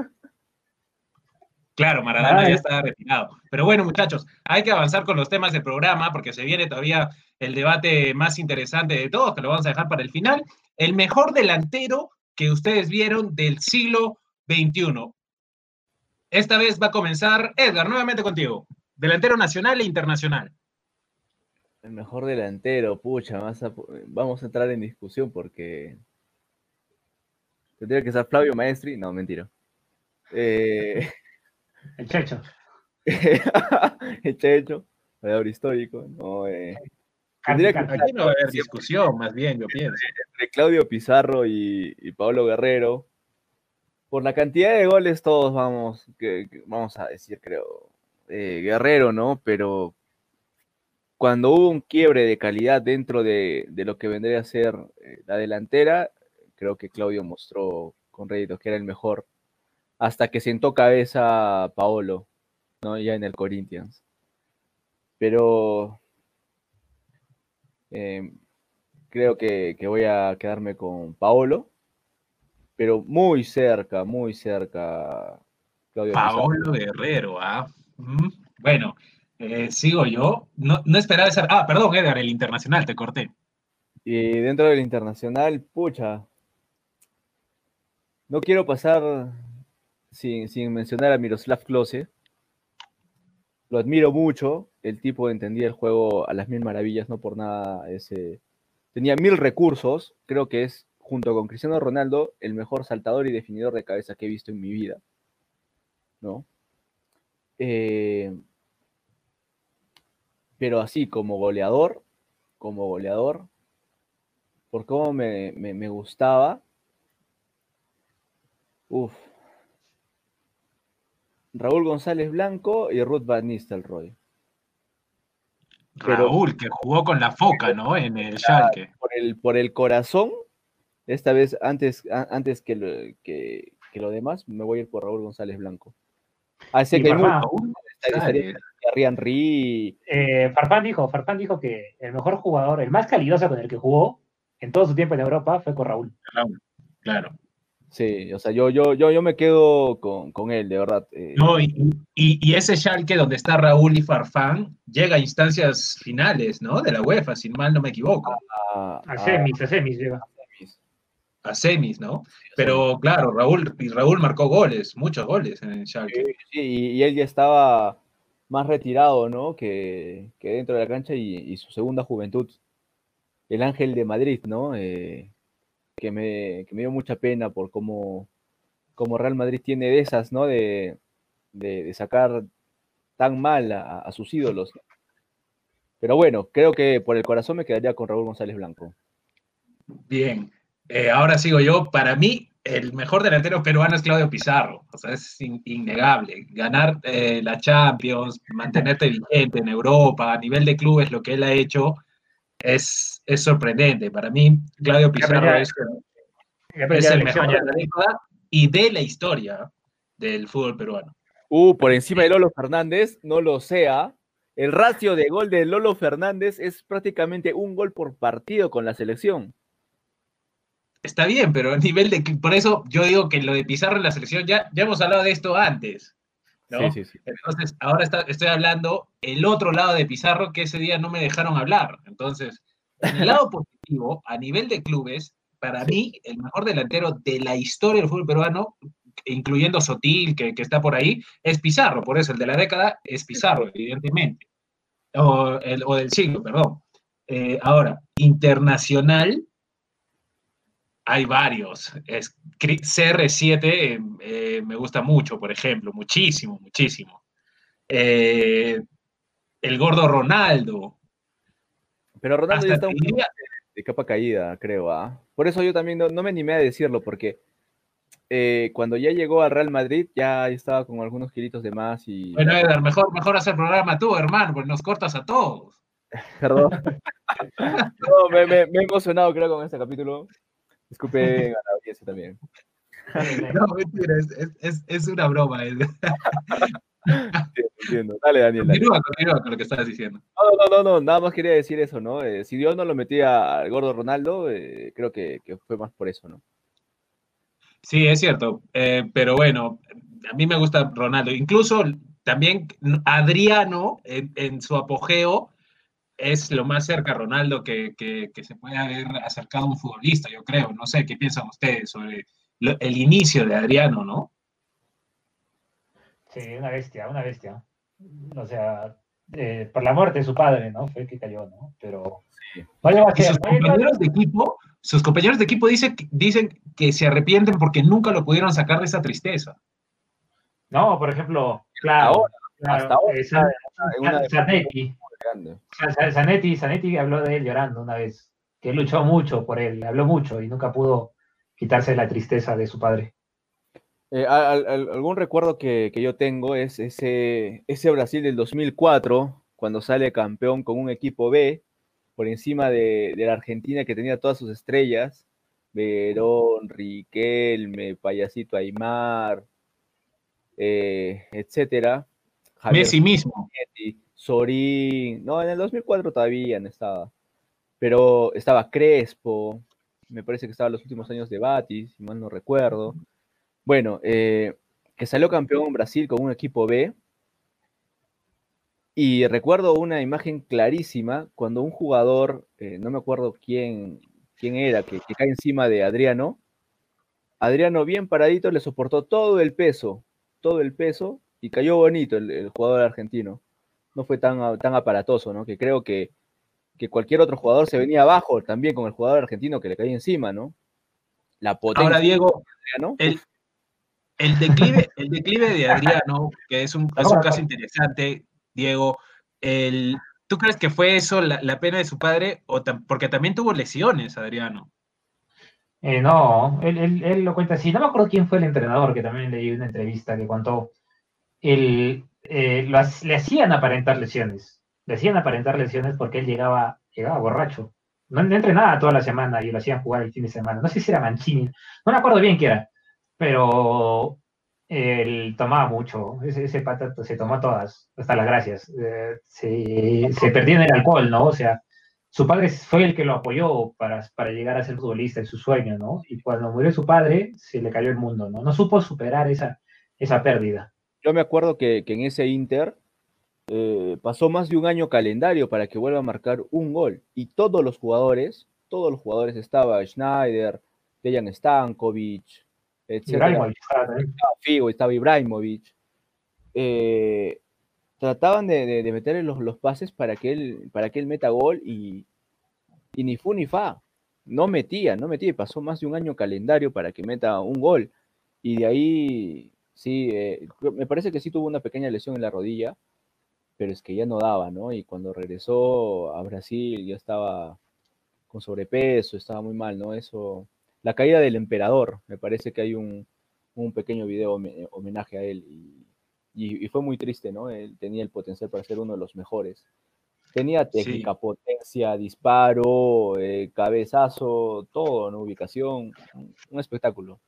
Claro, Maradona Ay. ya está retirado. Pero bueno, muchachos, hay que avanzar con los temas del programa porque se viene todavía el debate más interesante de todos, que lo vamos a dejar para el final. El mejor delantero que ustedes vieron del siglo XXI. Esta vez va a comenzar Edgar, nuevamente contigo. Delantero nacional e internacional. El mejor delantero, pucha, vas a- vamos a entrar en discusión porque tendría que ser Flavio Maestri. No, mentira. Eh, El Checho. el Checho, goleador histórico. No, eh, Tendría que- Aquí no va a haber discusión, más bien, yo pienso. entre Claudio Pizarro y, y Pablo Guerrero. Por la cantidad de goles, todos vamos, que, vamos a decir, creo, eh, Guerrero, ¿no? Pero cuando hubo un quiebre de calidad dentro de, de lo que vendría a ser eh, la delantera, creo que Claudio mostró con réditos que era el mejor. Hasta que sentó cabeza Paolo, ¿no? Ya en el Corinthians. Pero eh, creo que voy a quedarme con Paolo, pero muy cerca, muy cerca. Claudio Pizarro. Paolo Guerrero, ¿ah? Mm, Bueno, eh, sigo yo. No, no esperaba esa. Ah, perdón, Edgar, el internacional, te corté. Y dentro del internacional, pucha. No quiero pasar sin, sin mencionar a Miroslav Klose. Lo admiro mucho. El tipo entendía el juego a las mil maravillas, no por nada. Ese... Tenía mil recursos. Creo que es, junto con Cristiano Ronaldo, el mejor saltador y definidor de cabeza que he visto en mi vida. ¿No? Eh, Pero así, como goleador, como goleador, por cómo me, me- me gustaba. Uf. Raúl González Blanco y Ruth Van Nistelrooy. Pero- Raúl, que jugó con la foca, ¿no? En el Schalke. Por el, por el corazón, esta vez antes, a- antes que, lo, que, que lo demás, me voy a ir por Raúl González Blanco. Así Y que Farfán. Raúl estaría- Eh, Farfán dijo, Farfán dijo que el mejor jugador, el más calidoso con el que jugó en todo su tiempo en Europa fue con Raúl. Raúl, claro. Sí, o sea, yo, yo, yo, yo me quedo con, con él, de verdad. eh, No, y, y- y ese Schalke donde está Raúl y Farfán llega a instancias finales, ¿no? De la UEFA, si mal no me equivoco. a, A a- semis, a semis llega. A semis, ¿no? Pero claro, Raúl, y Raúl marcó goles, muchos goles en el Schalke. Sí, y, y él ya estaba más retirado, ¿no? Que, que dentro de la cancha y, y su segunda juventud. El Ángel de Madrid, ¿no? Eh, que, me, que me dio mucha pena por cómo, cómo Real Madrid tiene de esas, ¿no? De, de, de sacar tan mal a, a sus ídolos. Pero bueno, creo que por el corazón me quedaría con Raúl González Blanco. Bien, Eh, ahora sigo yo. Para mí, el mejor delantero peruano es Claudio Pizarro. O sea, es in- innegable. Ganar eh, la Champions, mantenerte vigente en Europa, a nivel de clubes, lo que él ha hecho es, es sorprendente. Para mí, Claudio Pizarro es, el mejor de la década y de la historia del fútbol peruano. Uh, por encima de Lolo Fernández, no lo sea. El ratio de gol de Lolo Fernández es prácticamente un gol por partido con la selección. Está bien, pero a nivel de... Por eso yo digo que lo de Pizarro en la selección, ya, ya hemos hablado de esto antes. ¿no? Sí, sí, sí. Entonces, ahora está- estoy hablando el otro lado de Pizarro que ese día no me dejaron hablar. Entonces, en el lado positivo, a nivel de clubes, para mí, el mejor delantero de la historia del fútbol peruano, incluyendo Sotil, que, que está por ahí, es Pizarro. Por eso, el de la década es Pizarro, evidentemente. O, el- o del siglo, perdón. Eh, ahora, internacional, hay varios. Es, Cri- CR7 eh, eh, me gusta mucho, por ejemplo, muchísimo, muchísimo. Eh, el gordo Ronaldo. Pero Ronaldo ya está un diría- de capa caída, creo. ¿ah? Por eso yo también no, no me animé a decirlo, porque cuando ya llegó al Real Madrid ya estaba con algunos kilitos de más y... Bueno, Edgar, mejor, mejor hacer programa tú, hermano, porque nos cortas a todos. Perdón. No, me, me- me he emocionado, creo, con este capítulo. Disculpen a la audiencia también. No, mentira, es, es- es- es una broma. Entiendo, entiendo. Dale, Daniel. Continúa, continúa con lo que estabas diciendo. No, no, no, no, nada más quería decir eso, ¿no? Eh, si Dios no lo metía al gordo Ronaldo, eh, creo que, que fue más por eso, ¿no? Sí, es cierto. eh, pero bueno, a mí me gusta Ronaldo. Incluso también Adriano, en, en su apogeo, es lo más cerca a Ronaldo que, que- que se puede haber acercado a un futbolista, yo creo. No sé qué piensan ustedes sobre lo- el inicio de Adriano, ¿no? Sí, una bestia, una bestia. O sea, eh, por la muerte de su padre, ¿no? Fue el que cayó, ¿no? Pero. Sí. No llegó a Y ser, sus no llegó a- compañeros de equipo, sus compañeros de equipo dicen, dicen que se arrepienten porque nunca lo pudieron sacar de esa tristeza. No, por ejemplo, claro. Ahora, claro, hasta ahora, eh, San- En una Zanetti, grande. Zanetti, Zanetti habló de él llorando una vez, que él luchó mucho por él, habló mucho y nunca pudo quitarse la tristeza de su padre. Eh, al- al- algún recuerdo que, que yo tengo es ese, ese Brasil del 2004, cuando sale campeón con un equipo B, por encima de, de la Argentina que tenía todas sus estrellas, Verón, Riquelme, Payasito Aymar, eh, etcétera. Javier Messi mismo. Zanetti, Sorín, no, en el 2004 todavía no estaba, pero estaba Crespo, me parece que estaba en los últimos años de Batis, si mal no recuerdo. Bueno, eh, que salió campeón Brasil con un equipo B. Y recuerdo una imagen clarísima cuando un jugador, eh, no me acuerdo quién, quién era, que, que cae encima de Adriano. Adriano bien paradito le soportó todo el peso, todo el peso, y cayó bonito el, el jugador argentino. No fue tan, tan aparatoso, ¿no? Que creo que, que cualquier otro jugador se venía abajo también con el jugador argentino que le caía encima, ¿no? La potencia Ahora, Diego, Adriano. el, el declive, el declive de Adriano, que es un, es un caso interesante, Diego, el, ¿tú crees que fue eso la, la pena de su padre? O tam- porque también tuvo lesiones, Adriano. Eh, no, él, él- él lo cuenta así. No me acuerdo quién fue el entrenador, que también leí una entrevista que contó. Él, eh, lo le hacían aparentar lesiones. Le hacían aparentar lesiones porque él llegaba, llegaba borracho. No, no entrenaba toda la semana y lo hacían jugar el fin de semana. No sé si era Mancini, no me acuerdo bien qué era, pero él tomaba mucho. Ese, ese pata se tomó todas, hasta las gracias. Eh, se, se perdía en el alcohol, ¿no? O sea, su padre fue el que lo apoyó para, para llegar a ser futbolista en su sueño, ¿no? Y cuando murió su padre, se le cayó el mundo, ¿no? No supo superar esa, esa pérdida. Yo me acuerdo que, que en ese Inter eh, pasó más de un año calendario para que vuelva a marcar un gol. Y todos los jugadores, todos los jugadores, estaba Schneider, Dejan Stankovic, etc. Estaba Figo, estaba Ibrahimovic. Eh, trataban de, de, de meterle los, los, pases para que, él, para que él meta gol y, y ni fu ni fa. No metía, no metía. Pasó más de un año calendario para que meta un gol. Y de ahí, sí, eh, me parece que sí tuvo una pequeña lesión en la rodilla, pero es que ya no daba, ¿no? Y cuando regresó a Brasil ya estaba con sobrepeso, estaba muy mal, ¿no? Eso, la caída del emperador, me parece que hay un, un pequeño video homenaje a él y, y, y, fue muy triste, ¿no? Él tenía el potencial para ser uno de los mejores. Tenía técnica, sí. potencia, disparo, eh, cabezazo, todo, ¿no? Ubicación, un, un, espectáculo.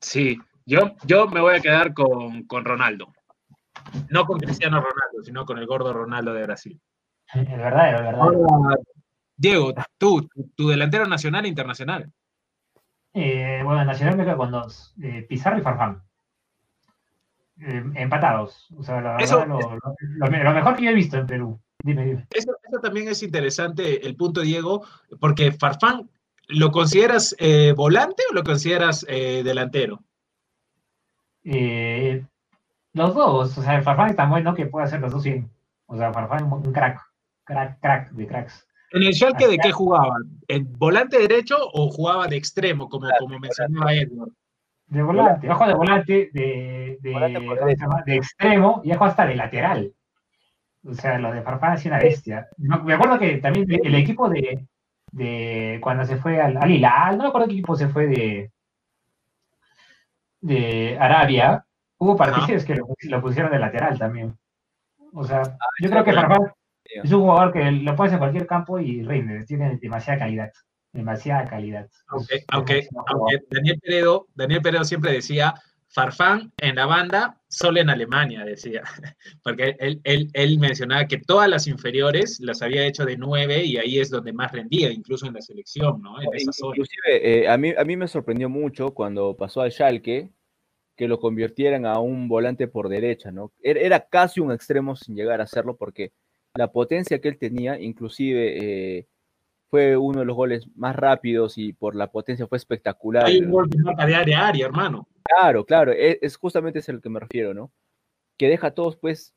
Sí, yo, yo me voy a quedar con, con Ronaldo. No con Cristiano Ronaldo, sino con el gordo Ronaldo de Brasil. Es verdad, es verdad. Diego, tú, tu delantero nacional e internacional. Eh, bueno, Nacional me quedo con dos, eh, Pizarro y Farfán. Eh, empatados. O sea, la Eso, verdad, lo, lo, lo, mejor que yo he visto en Perú. Dime, dime. Eso, eso también es interesante, el punto, Diego, porque Farfán, ¿lo consideras eh, volante o lo consideras eh, los dos, o sea, Farfán es tan bueno que puede hacer los dos bien. O sea, Farfán es un crack, crack, crack de cracks. ¿En el Schalke de qué jugaba? ¿En volante derecho o jugaba de extremo, como, como mencionaba Edward? De volante, ojo de volante, de, de, volante de extremo y ojo hasta de lateral. O sea, lo de Farfán es una bestia. Me acuerdo que también el equipo de, de cuando se fue al, al Hilal, no me acuerdo qué equipo se fue de, de Arabia, hubo partidos que lo, lo, pusieron de lateral también. O sea, ah, yo creo que Farfán es un jugador que lo puedes en cualquier campo y rinde, tiene demasiada calidad. Demasiada calidad. Aunque, aunque, aunque Daniel, Peredo, Daniel Peredo siempre decía, Farfán en la banda, solo en Alemania, decía. Porque él, él, él, mencionaba que todas las inferiores las había hecho de nueve y ahí es donde más rendía, incluso en la selección, ¿no? En esa Inclusive, eh, a, mí, a mí me sorprendió mucho cuando pasó al Schalke que lo convirtieran a un volante por derecha, ¿no? Era, era casi un extremo sin llegar a hacerlo porque la potencia que él tenía, inclusive eh, fue uno de los goles más rápidos y por la potencia fue espectacular. Hay un gol de marca de área a área, hermano. Claro, claro, es, es justamente es el que me refiero, ¿no? Que deja a todos, pues,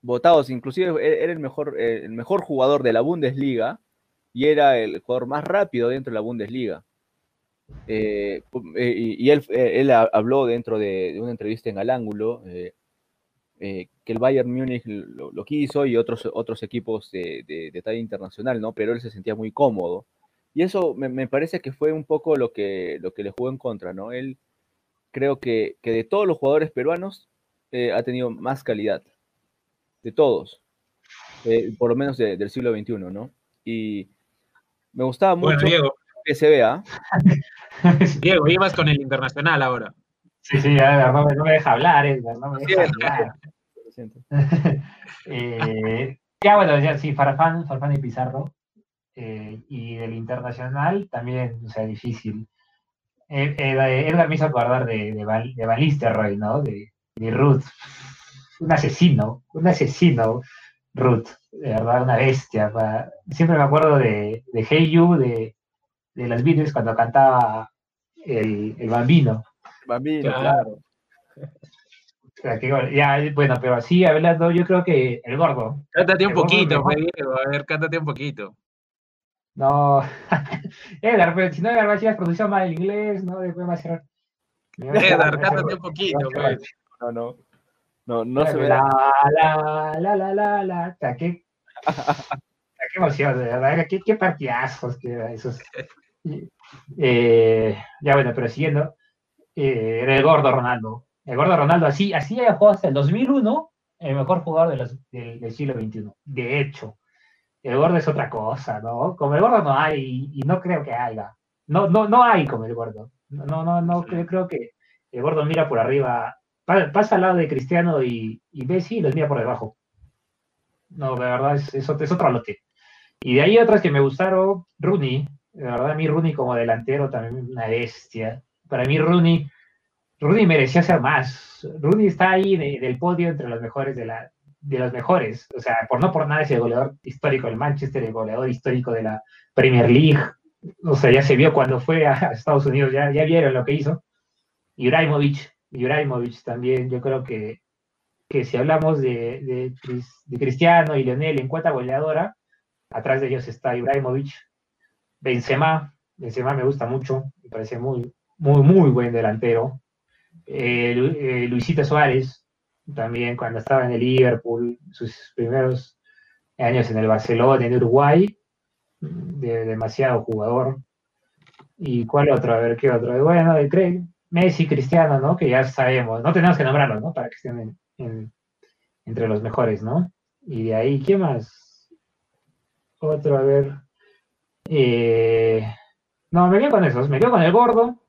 votados, inclusive e, era el mejor, el mejor jugador de la Bundesliga y era el jugador más rápido dentro de la Bundesliga. Eh, y, y, él, él habló dentro de, de, una entrevista en Al Ángulo, eh, eh, que el Bayern Múnich lo, lo, quiso y otros, otros equipos de, de, de, talla internacional, ¿no? Pero él se sentía muy cómodo. Y eso me, me, parece que fue un poco lo que, lo que le jugó en contra, ¿no? Él creo que, que de todos los jugadores peruanos eh, ha tenido más calidad. De todos. Eh, por lo menos de, del siglo XXI, ¿no? Y me gustaba mucho bueno, Diego. que se vea. Diego, ibas con el internacional ahora. Sí, sí, ya no, no me deja hablar, Edgar, no me deja sí, hablar. eh, ya, bueno, ya sí, Farfán, Farfán y Pizarro. Eh, y del internacional también, o sea, difícil. Eh, eh, Edgar me hizo acordar de, de, Val, de Van Nistelrooy, ¿no? De, de Ruth. Un asesino, un asesino, Ruth. De verdad, una bestia. Para... Siempre me acuerdo de, de Hey You, de, de las Beatles, cuando cantaba el, el Bambino. Bambino, claro. claro. Ya, bueno, pero así hablando, yo creo que el gordo. Cántate un poquito, pues, Diego. A ver, cántate un poquito. No, Edgar, pero si no, Edgar decir producción mal el inglés, ¿no? Después va a ser. Edgar, cántate un poquito, pues. No, no. No, no se ve. La, la, la, la, la, la. O sea, qué, qué emoción, de verdad. Qué, qué partidazos que esos. Eh, ya bueno, pero siguiendo eh, era el gordo Ronaldo. El gordo Ronaldo, así, así ha jugado hasta el 2001, el mejor jugador de los, del, del, siglo XXI. De hecho, el gordo es otra cosa, ¿no? Como el gordo no hay, y no creo que haya. No, no, no hay como el gordo. No, no, no, creo, creo que el gordo mira por arriba, pasa al lado de Cristiano y, y Messi y los mira por debajo. No, de verdad, es, es, es otro lote. Y de ahí otras que me gustaron, Rooney. La verdad, a mí Rooney como delantero también una bestia. Para mí Rooney, Rooney merecía ser más. Rooney está ahí en el podio entre los mejores de la, de los mejores. O sea, por no por nada es el goleador histórico del Manchester, el goleador histórico de la Premier League. O sea, ya se vio cuando fue a Estados Unidos, ya, ya vieron lo que hizo. Ibrahimovic, Ibrahimovic también, yo creo que, que si hablamos de, de, Cristiano y Lionel en cuenta goleadora, atrás de ellos está Ibrahimovic, Benzema, Benzema me gusta mucho, me parece muy, muy, muy buen delantero. Eh, eh, Luisito Suárez, también cuando estaba en el Liverpool, sus primeros años en el Barcelona, en Uruguay, de, demasiado jugador. ¿Y cuál otro? A ver, ¿qué otro? Bueno, de Craig, Messi, Cristiano, ¿no? Que ya sabemos, no tenemos que nombrarlos, ¿no? Para que estén entre los mejores, ¿no? Y de ahí, ¿qué más? Otro, a ver. Eh, no, me quedo con esos, me quedo con el gordo,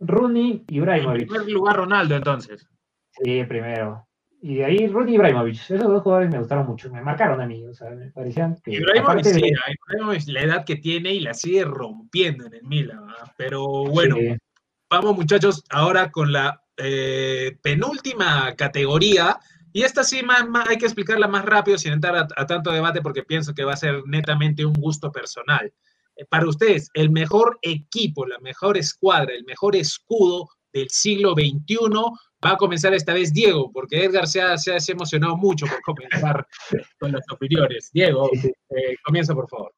Rooney y Ibrahimovic. En primer lugar, Ronaldo, entonces. Sí, primero. Y de ahí Rudy Ibrahimovic. Esos dos jugadores me gustaron mucho, me marcaron a mí. O sea, me parecían que. Ibrahimovic, sí, Ibrahimovic, la edad que tiene y la sigue rompiendo en el Milan. Pero bueno, vamos muchachos ahora con la eh, penúltima categoría. Y esta sí más, hay que explicarla más rápido sin entrar a, tanto debate porque pienso que va a ser netamente un gusto personal. Eh, para ustedes, el mejor equipo, la mejor escuadra, el mejor escudo del siglo XXI Va a comenzar esta vez Diego, porque Edgar se ha, se ha emocionado mucho por comenzar con los superiores. Diego, eh, comienza por favor.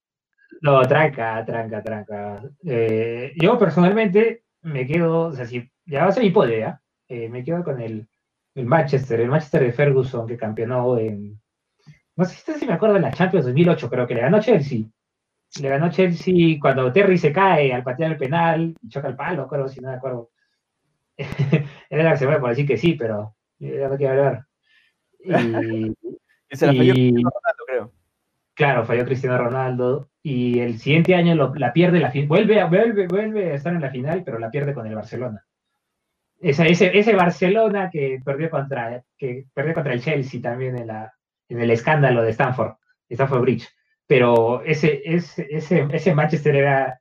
No, tranca, tranca, tranca. Eh, yo personalmente me quedo, o sea, si ya va a ser mi poder, eh, me quedo con el, el, Manchester, el Manchester de Ferguson que campeonó en, no sé si me acuerdo, en la Champions 2008, creo que le ganó Chelsea. Le ganó Chelsea cuando Terry se cae al patear el penal y choca el palo, creo, si no me acuerdo. era la que se por decir que sí, pero ya no quiero hablar. Y, se la falló Cristiano Ronaldo, creo. Claro, falló Cristiano Ronaldo. Y el siguiente año la pierde la final. Vuelve, vuelve, vuelve a estar en la final, pero la pierde con el Barcelona. Ese, ese, ese Barcelona que perdió contra, que perdió contra el Chelsea también en, la, en el escándalo de Stanford, Stanford Bridge. Pero ese, ese, ese, ese Manchester era,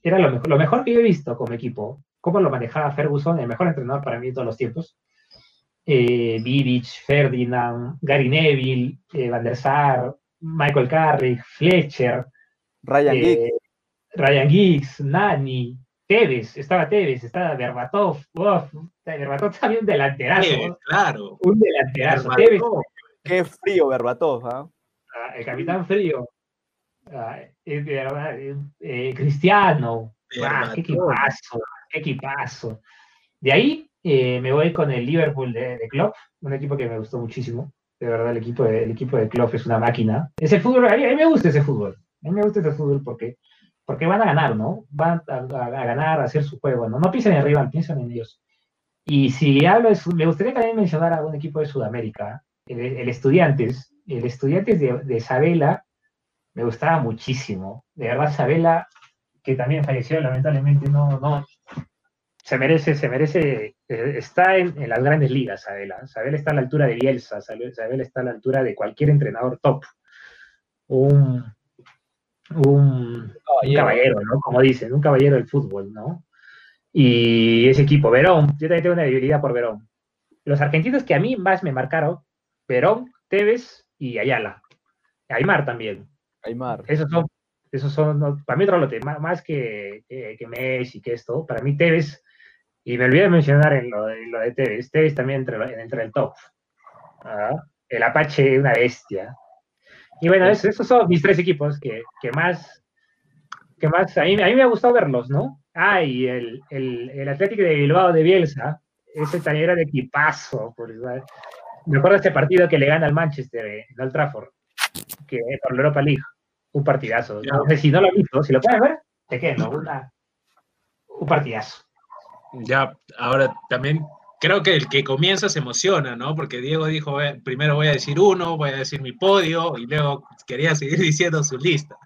era lo, mejor, lo mejor que yo he visto como equipo cómo lo manejaba Ferguson, el mejor entrenador para mí de todos los tiempos. Eh, Ferdinand, Gary Neville, eh, Van der Sar, Michael Carrick, Fletcher, Ryan eh, Giggs, Ryan Giggs, Nani, Tevez, estaba Tevez, estaba Berbatov, Berbatov también un delanterazo. claro. Un delanterazo. Qué frío Berbatov, ah el capitán frío. Ah, eh, Cristiano. Ah, qué equipazo equipazo. De ahí eh, me voy con el Liverpool de, de Klopp, un equipo que me gustó muchísimo. De verdad, el equipo de, el equipo de Klopp es una máquina. Es el fútbol, a mí, me gusta ese fútbol. A mí me gusta ese fútbol porque, porque van a ganar, ¿no? Van a, ganar, a hacer su juego, ¿no? No piensen en el rival, piensen en ellos. Y si hablo de, me gustaría también mencionar a un equipo de Sudamérica, el, Estudiantes. El Estudiantes de, de Isabela me gustaba muchísimo. De verdad, Isabela, que también falleció, lamentablemente, no, no, se merece, se merece, eh, está en, las grandes ligas, Sabela. Sabela está a la altura de Bielsa, Sabela está a la altura de cualquier entrenador top. Un, un, caballero, ¿no? Como dicen, un caballero del fútbol, ¿no? Y ese equipo, Verón, yo también tengo una debilidad por Verón. Los argentinos que a mí más me marcaron, Verón, Tevez y Ayala. Aymar también. Aymar. Esos son, esos son para mí otro lote, más, que, que, que Messi, que esto. Para mí Tevez y me olvidé de mencionar en lo, de, lo de Tevez. Tevez también entre, entre el top. ¿Ah? El Apache, una bestia. Y bueno, esos son mis tres equipos que, que más, que más a, mí, a mí me ha gustado verlos, ¿no? Ah, y el, el, el Atlético de Bilbao de Bielsa, ese era de equipazo. Por, me acuerdo de este partido que le gana al Manchester en Old Trafford, que por la Europa League. Un partidazo. No si no lo has visto, si lo puedes ver, te quedo, una, un partidazo. Ya, ahora también creo que el que comienza se emociona, ¿no? Porque Diego dijo, primero voy a decir uno, voy a decir mi podio, y luego quería seguir diciendo su lista.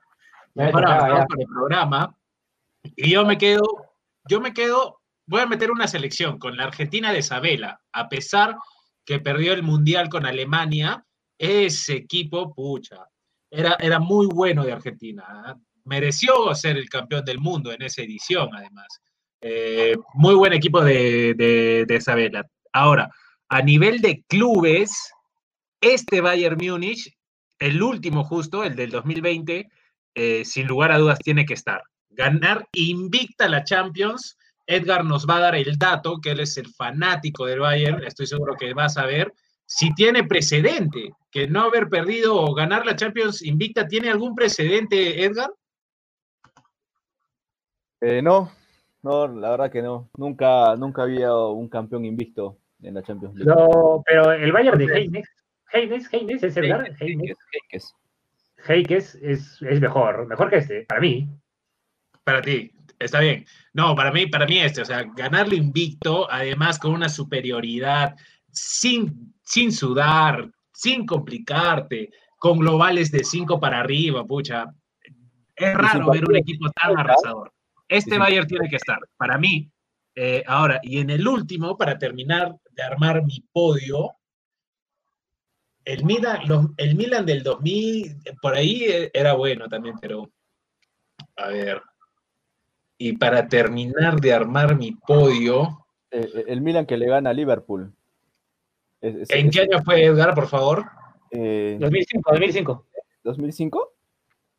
Ahora vamos con el programa. Y yo me quedo, yo me quedo, voy a meter una selección con la Argentina de Isabela, a pesar que perdió el Mundial con Alemania, ese equipo, pucha, era, era muy bueno de Argentina. ¿ah? Mereció ser el campeón del mundo en esa edición, además. Eh, muy buen equipo de, de, de Isabela. Ahora, a nivel de clubes, este Bayern Múnich, el último justo, el del 2020, eh, sin lugar a dudas tiene que estar. Ganar invicta la Champions. Edgar nos va a dar el dato, que él es el fanático del Bayern, estoy seguro que va a saber si tiene precedente, que no haber perdido o ganar la Champions invicta, ¿tiene algún precedente, Edgar? Eh, no, no, la verdad que no. Nunca, nunca había un campeón invicto en la Champions League. No, pero el Bayern de Heines, Heines, Heines es el Heines, Heines. Heikes es, es mejor, mejor que este, para mí. Para ti, está bien. No, para mí, para mí este, o sea, ganarlo invicto, además con una superioridad, sin, sin sudar, sin complicarte, con globales de 5 para arriba, pucha. Es raro ver un equipo tan arrasador. Este Bayern tiene que estar, para mí. Eh, ahora, y en el último, para terminar de armar mi podio, el Milan, los, el Milan del 2000, por ahí eh, era bueno también, pero a ver. Y para terminar de armar mi podio. Eh, el Milan que le gana a Liverpool. Es, es, ¿En qué año fue Edgar, por favor? Eh, 2005, 2005. ¿2005?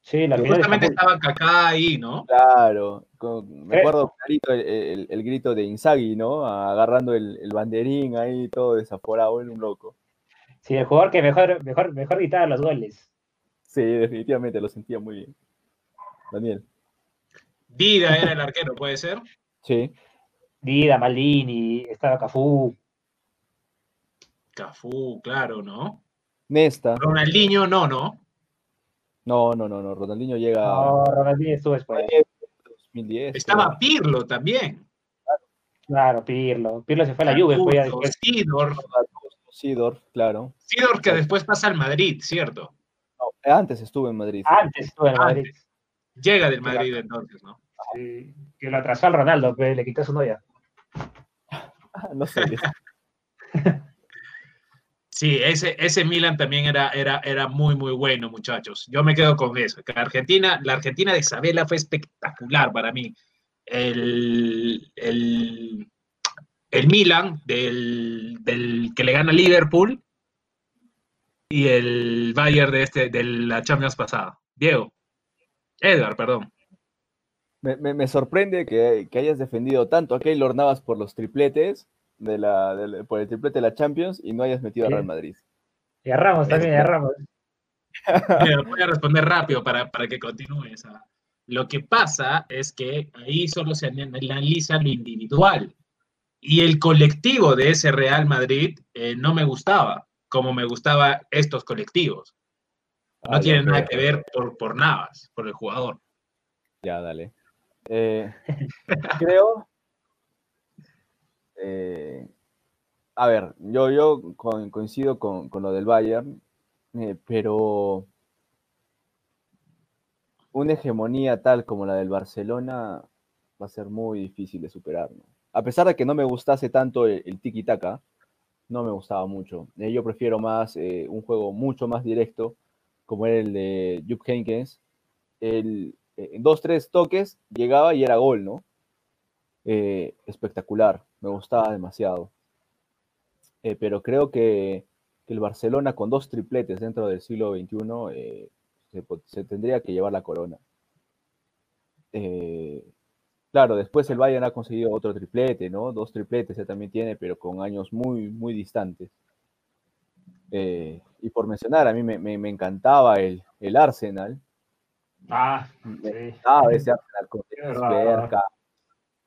Sí, la Justamente estaba Kaká ahí, ¿no? Claro, con, me acuerdo clarito el, el, el, grito de Inzaghi, ¿no? Agarrando el, el banderín ahí, todo desaforado, era un loco. Sí, el jugador que mejor, mejor, mejor gritaba los goles. Sí, definitivamente lo sentía muy bien. Daniel. Dida era el arquero, ¿puede ser? Sí. Dida, Maldini, estaba Cafú. Cafú, claro, ¿no? Nesta. Ronaldinho, no, ¿no? No, no, no, no. Ronaldinho llega. No, Ronaldinho estuvo después. 2010. Estaba claro. Pirlo también. Claro, Pirlo. Pirlo se fue a la Juve. Fue a después. Sidor. Sidor, claro. Sidor que después pasa al Madrid, ¿cierto? No, antes estuvo en Madrid. Antes estuvo en Madrid. Antes. Llega del Madrid claro. entonces, ¿no? Sí, que lo atrasó al Ronaldo, pero le quitó su novia. no sé. Sí, ese, ese Milan también era, era, era muy, muy bueno, muchachos. Yo me quedo con eso. La Argentina, la Argentina de Isabela fue espectacular para mí. El, el, el Milan del, del, que le gana Liverpool y el Bayern de, este, de la Champions pasada. Diego. Edgar, perdón. Me, me, me sorprende que, que, hayas defendido tanto a Keylor Navas por los tripletes de la, de, por el triplete de la Champions y no hayas metido sí. a Real Madrid. Y a Ramos también, y a Ramos. Mira, voy a responder rápido para, para que continúe esa. Lo que pasa es que ahí solo se analiza lo individual. Y el colectivo de ese Real Madrid eh, no me gustaba, como me gustaba estos colectivos. No ah, tiene nada que ver por, por Navas, por el jugador. Ya, dale. Eh, creo eh, a ver, yo, yo coincido con, con lo del Bayern, eh, pero una hegemonía tal como la del Barcelona va a ser muy difícil de superar. A pesar de que no me gustase tanto el, tiki-taka, no me gustaba mucho. Eh, yo prefiero más un juego mucho más directo, como era el de Jupp Heynckes. El, en dos, tres toques llegaba y era gol, ¿no? Espectacular, me gustaba demasiado. Eh, pero creo que, que, el Barcelona con dos tripletes dentro del siglo XXI eh, se, se, tendría que llevar la corona. Eh, claro, después el Bayern ha conseguido otro triplete, ¿no? Dos tripletes él también tiene, pero con años muy, muy distantes. Y por mencionar, a mí me, me, me encantaba el, el, Arsenal. Ah, sí. Ah, ese Arsenal con Berca,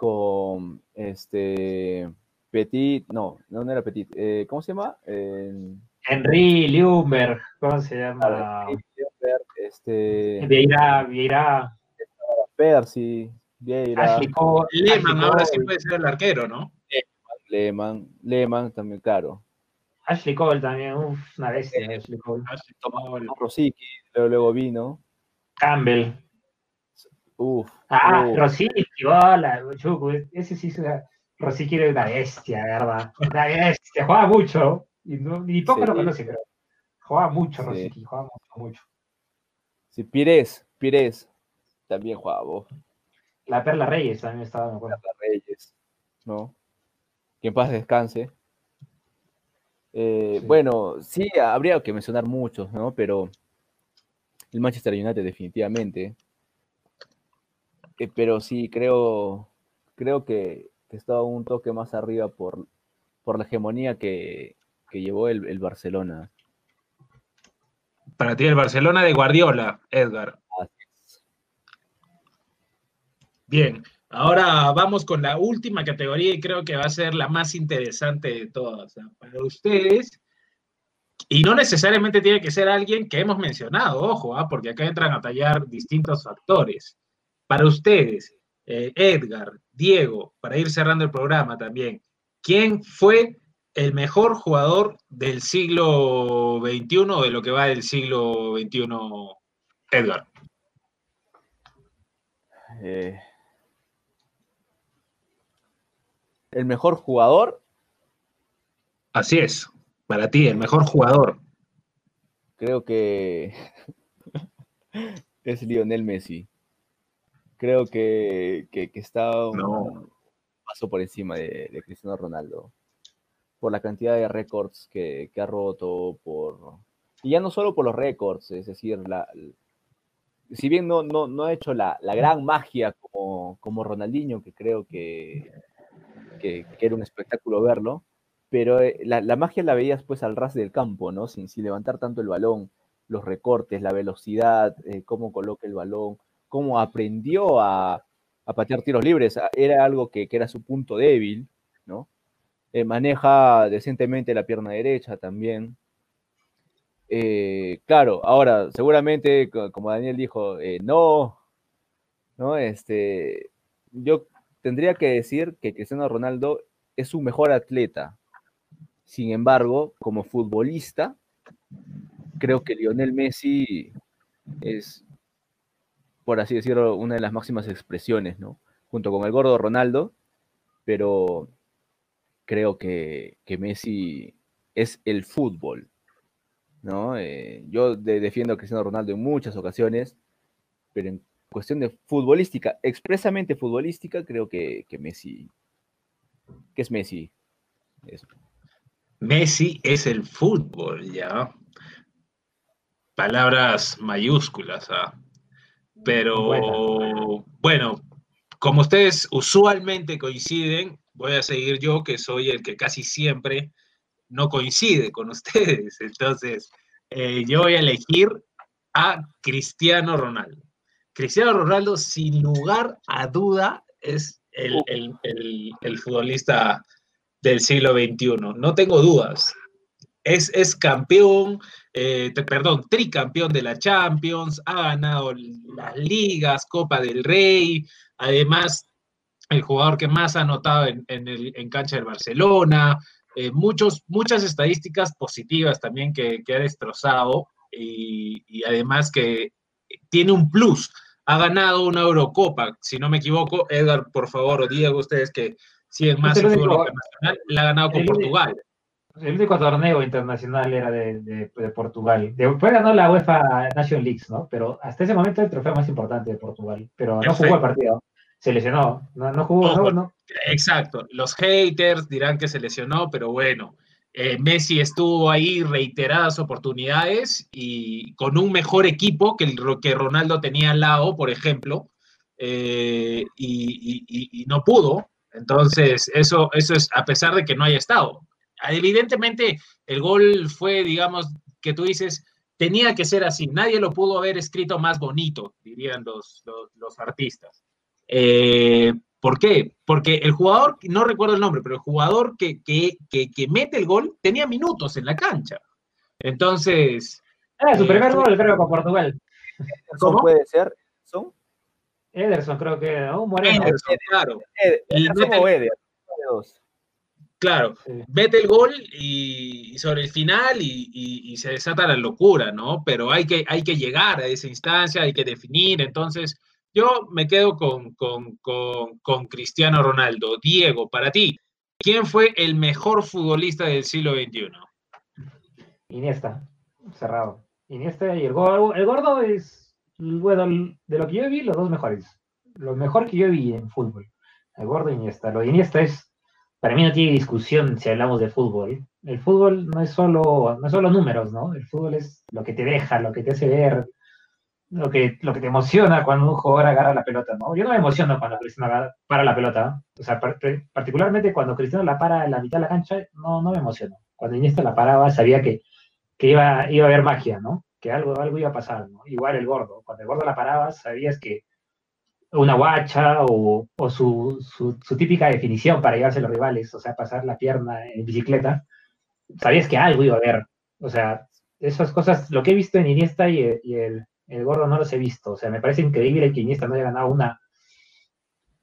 con este Petit, no, no, era Petit, eh, ¿cómo se llama? Eh, Henry Liumber, ¿cómo se llama? Liumber, este... Vieira, Vieira. Percy, Vieira. Ashley Cole, Lehman Ashley ahora sí puede ser el arquero, ¿no? Lehman, Lehman también, claro. Ashley Cole también, uf, una bestia, eh, Ashley Cole. Ashley Cole. Rosicky, luego, luego vino. Campbell. Uf. Ah, uf. Rosicky, hola, ese sí es una... Rosicky era una bestia, ¿verdad? Una bestia, jugaba mucho, y, no, y poco sí. lo conoce, pero jugaba mucho Rosicky, sí. jugaba mucho, mucho. Sí, Pires, Pires. También jugaba. vos. La Perla Reyes también estaba, me acuerdo. Perla Reyes, ¿no? Que en paz descanse. Eh, Sí. Bueno, sí, habría que mencionar muchos, ¿no? Pero el Manchester United definitivamente. Eh, pero sí, creo, creo que, que estaba un toque más arriba por, por la hegemonía que, que llevó el, el Barcelona. Para ti el Barcelona de Guardiola, Edgar. Bien, ahora vamos con la última categoría y creo que va a ser la más interesante de todas. Para ustedes, y no necesariamente tiene que ser alguien que hemos mencionado, ojo, ¿ah? porque acá entran a tallar distintos factores. Para ustedes, eh, Edgar, Diego, para ir cerrando el programa también, ¿quién fue el mejor jugador del siglo XXI o de lo que va del siglo XXI, Edgar? Eh, el mejor jugador, Así es, para ti, el mejor jugador. creo que es Lionel Messi. Creo que, que, que está un No. paso por encima de, de Cristiano Ronaldo. Por la cantidad de récords que, que ha roto, por. Y ya no solo por los récords, es decir, la, si bien no, no, no ha hecho la, la gran magia como, como Ronaldinho, que creo que, que, que era un espectáculo verlo, pero eh, la, la magia la veías pues al ras del campo, ¿no? Sin, sin levantar tanto el balón, los recortes, la velocidad, eh, cómo coloca el balón, cómo aprendió a, patear tiros libres, era algo que, era su punto débil, ¿no? Eh, maneja decentemente la pierna derecha también. Eh, claro, ahora, seguramente, co- como Daniel dijo, eh, no, ¿no? Este, yo tendría que decir que Cristiano Ronaldo es su mejor atleta. Sin embargo, como futbolista, creo que Lionel Messi es, por así decirlo, una de las máximas expresiones, ¿no? Junto con el gordo Ronaldo, pero creo que, que Messi es el fútbol, ¿no? Eh, yo de- defiendo a Cristiano Ronaldo en muchas ocasiones, pero en cuestión de futbolística, expresamente futbolística, creo que, que Messi, que es Messi. Eso. Messi es el fútbol, ya. Palabras mayúsculas, ¿ah? Pero bueno, como ustedes usualmente coinciden, voy a seguir yo, que soy el que casi siempre no coincide con ustedes. Entonces, eh, yo voy a elegir a Cristiano Ronaldo. Cristiano Ronaldo, sin lugar a duda, es el, el- el- el futbolista del siglo XXI. No tengo dudas. Es, es campeón, eh, perdón, tricampeón de la Champions, ha ganado las ligas, Copa del Rey, además el jugador que más ha anotado en, en el, en cancha del Barcelona, eh, muchos, muchas estadísticas positivas también que, que ha destrozado y, y además que tiene un plus. Ha ganado una Eurocopa, si no me equivoco. Edgar, por favor, o Diego, ustedes que siguen más Es el fútbol internacional, la ha ganado con el único- Portugal. El único torneo internacional era de, de- de Portugal. Después ganó la UEFA Nation Leagues, ¿no? Pero hasta ese momento el trofeo más importante de Portugal. Pero no jugó el partido. Se lesionó. No, no jugó. Ojo. No, no. Exacto. Los haters dirán que se lesionó, pero bueno, eh, Messi estuvo ahí reiteradas oportunidades y con un mejor equipo que el que Ronaldo tenía al lado, por ejemplo, eh, y, y- y- y no pudo. Entonces, eso, eso es a pesar de que no haya estado. Evidentemente, el gol fue, digamos, que tú dices, tenía que ser así. Nadie lo pudo haber escrito más bonito, dirían los, los, los artistas. Eh, ¿Por qué? Porque el jugador, no recuerdo el nombre, pero el jugador que, que, que, que mete el gol tenía minutos en la cancha. Entonces, Era su Eh, primer gol, creo, con Portugal. ¿Son ¿Cómo? puede ser? ¿Son? Ederson, creo que era. Un moreno. Ederson, claro, Ed- Y Ederson claro, mete el gol y, y sobre el final y, y- y se desata la locura, ¿no? Pero hay que, hay que llegar a esa instancia, hay que definir. Entonces, yo me quedo con, con, con, con Cristiano Ronaldo. Diego, para ti, ¿quién fue el mejor futbolista del siglo XXI? Iniesta. Cerrado. Iniesta y el gordo. El gordo es. bueno, de lo que yo vi, los dos mejores. Lo mejor que yo vi en fútbol. El gordo Iniesta. Lo de Iniesta es, para mí no tiene discusión si hablamos de fútbol. El fútbol no es solo, no es solo números, ¿no? El fútbol es lo que te deja, lo que te hace ver, lo que, lo que te emociona cuando un jugador agarra la pelota, ¿no? Yo no me emociono cuando Cristiano para la pelota. O sea, particularmente cuando Cristiano la para en la mitad de la cancha, no, no me emociono. Cuando Iniesta la paraba, sabía que, que iba, iba a haber magia, ¿no? Que algo, algo iba a pasar, ¿no? Igual el gordo. Cuando el gordo la paraba, sabías que una guacha o, su, su, típica definición para llevarse a los rivales, o sea, pasar la pierna en bicicleta, sabías que algo iba a haber. O sea, esas cosas, lo que he visto en Iniesta y el el gordo no los he visto. O sea, me parece increíble que Iniesta no haya ganado una,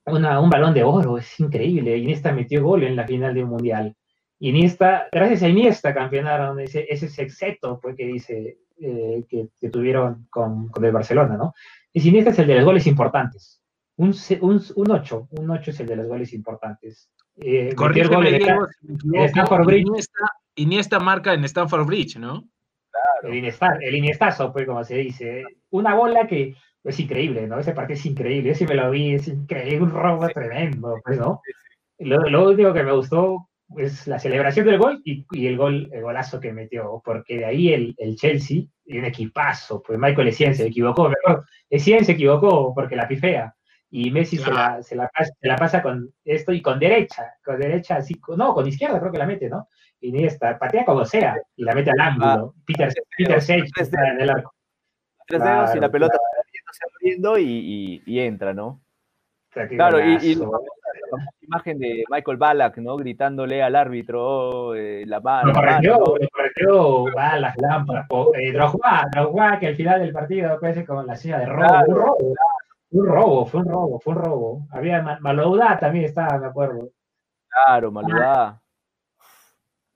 una, un balón de oro. Es increíble. Iniesta metió gol en la final de un mundial. Iniesta, gracias a Iniesta campeonaron ese, ese sexteto pues, que dice eh, que, tuvieron con, con, el Barcelona, ¿no? Y Iniesta es el de los goles importantes. Un, un, un 8, un 8 es el de los goles importantes. Eh, Diego, Stanford Bridge. Iniesta, Iniesta marca en Stanford Bridge, ¿no? El, iniestazo, pues, como se dice. Una bola que es increíble, ¿no? Ese partido es increíble. Ese me lo vi, es increíble, un robo tremendo, pues, ¿no? Lo, único que me gustó es la celebración del gol y, el gol, el golazo que metió, porque de ahí el, el Chelsea, un equipazo, pues Michael Essien se equivocó, mejor, Essien se equivocó porque la pifea, y Messi se, la, se, la pasa, se, la, pasa, con esto y con derecha, con derecha así, no, con izquierda creo que la mete, ¿no? Iniesta, patea como sea y la mete al ángulo. Ah, Peter, Peter Sage está en el arco. Tres dedos y la pelota se abriendo y, y, entra, ¿no? claro, y, y, la imagen de Michael Ballack, ¿no? Gritándole al árbitro eh, la mano. Lo corrigió, lo corrigió Ballack, Lampard, eh, Drogba, Drogba, que al final del partido parece como la silla de robo, un robo. Un robo, fue un robo, fue un robo. Había Malouda también estaba, me acuerdo. Claro, Malouda.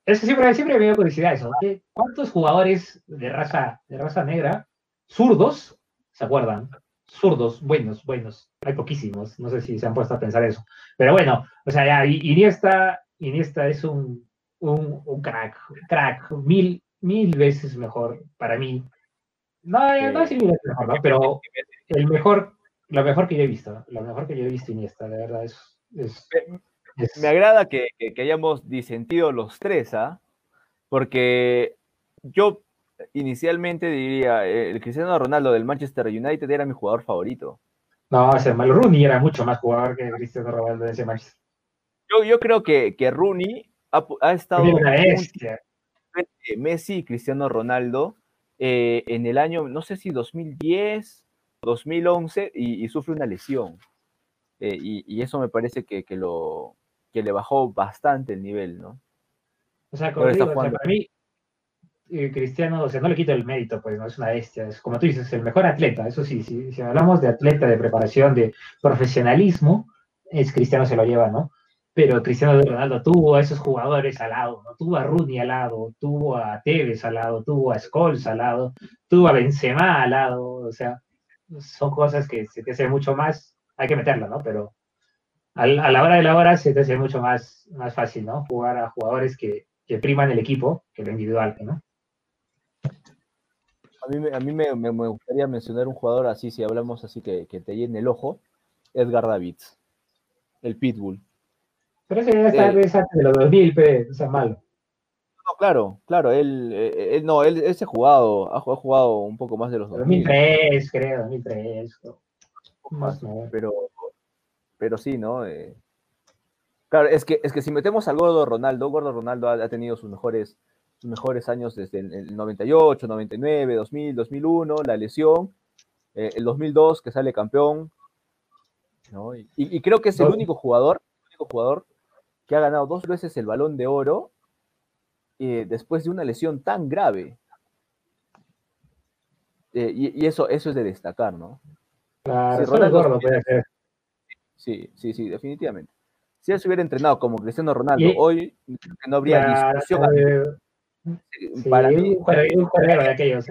Eso siempre, siempre me dio curiosidad eso. ¿Cuántos jugadores de raza, de raza negra, zurdos, se acuerdan? Zurdos, buenos, buenos. Hay poquísimos. No sé si se han puesto a pensar eso. Pero bueno, o sea, ya Iniesta, Iniesta es un, un, un crack, crack, mil, mil veces mejor para mí. No, no es mil veces mejor, pero el mejor, lo mejor que yo he visto, lo mejor que yo he visto Iniesta, de verdad, es, es me agrada que, hayamos disentido los tres, ¿ah? Porque yo inicialmente diría, el Cristiano Ronaldo del Manchester United era mi jugador favorito. No, ese malo Rooney era mucho más jugador que Cristiano Ronaldo de ese Manchester. Yo, yo creo que, que Rooney ha, estado Messi y Cristiano Ronaldo eh, en el año, no sé si 2010, 2011, y, sufre una lesión. Eh, y, eso me parece que, que, lo, que le bajó bastante el nivel, ¿no? O sea, como digo, para mí, eh, Cristiano, o sea, no le quito el mérito, pues no es una bestia, es como tú dices, el mejor atleta, eso sí, si, hablamos de atleta, de preparación, de profesionalismo, es Cristiano se lo lleva, ¿no? Pero Cristiano Ronaldo tuvo a esos jugadores al lado, ¿no? Tuvo a Rooney al lado, tuvo a Tevez al lado, tuvo a Scholes al lado, tuvo a Benzema al lado, o sea, son cosas que se te hace mucho más, hay que meterla, ¿no? Pero a la hora de la hora se te hace mucho más, más fácil, ¿no? Jugar a jugadores que, que priman el equipo que lo individual, ¿no? A mí, a mí me, me, gustaría mencionar un jugador así, si hablamos así que, que te llene el ojo, Edgar Davids, el Pitbull. Pero ese ya está eh, de los 2000, pe, o sea, malo. No, claro, claro, él, eh, él no, él ese jugado, ha jugado un poco más de los 2000. 2003, creo, 2003. Más, pero pero sí, ¿no? Eh, claro, es que, es que si metemos al Gordo Ronaldo, Gordo Ronaldo ha, tenido sus mejores, sus mejores años desde el, 98, 99, 2000, 2001, la lesión, eh, el 2002 que sale campeón, ¿no? Y, creo que es el único jugador, el único jugador que ha ganado dos veces el balón de oro eh, después de una lesión tan grave. y, eso, eso es de destacar, ¿no? Claro, Ronaldo, puede ser. Sí, sí, sí, definitivamente. Si él se hubiera entrenado como Cristiano Ronaldo hoy, no habría discusión. para mí, un de aquellos.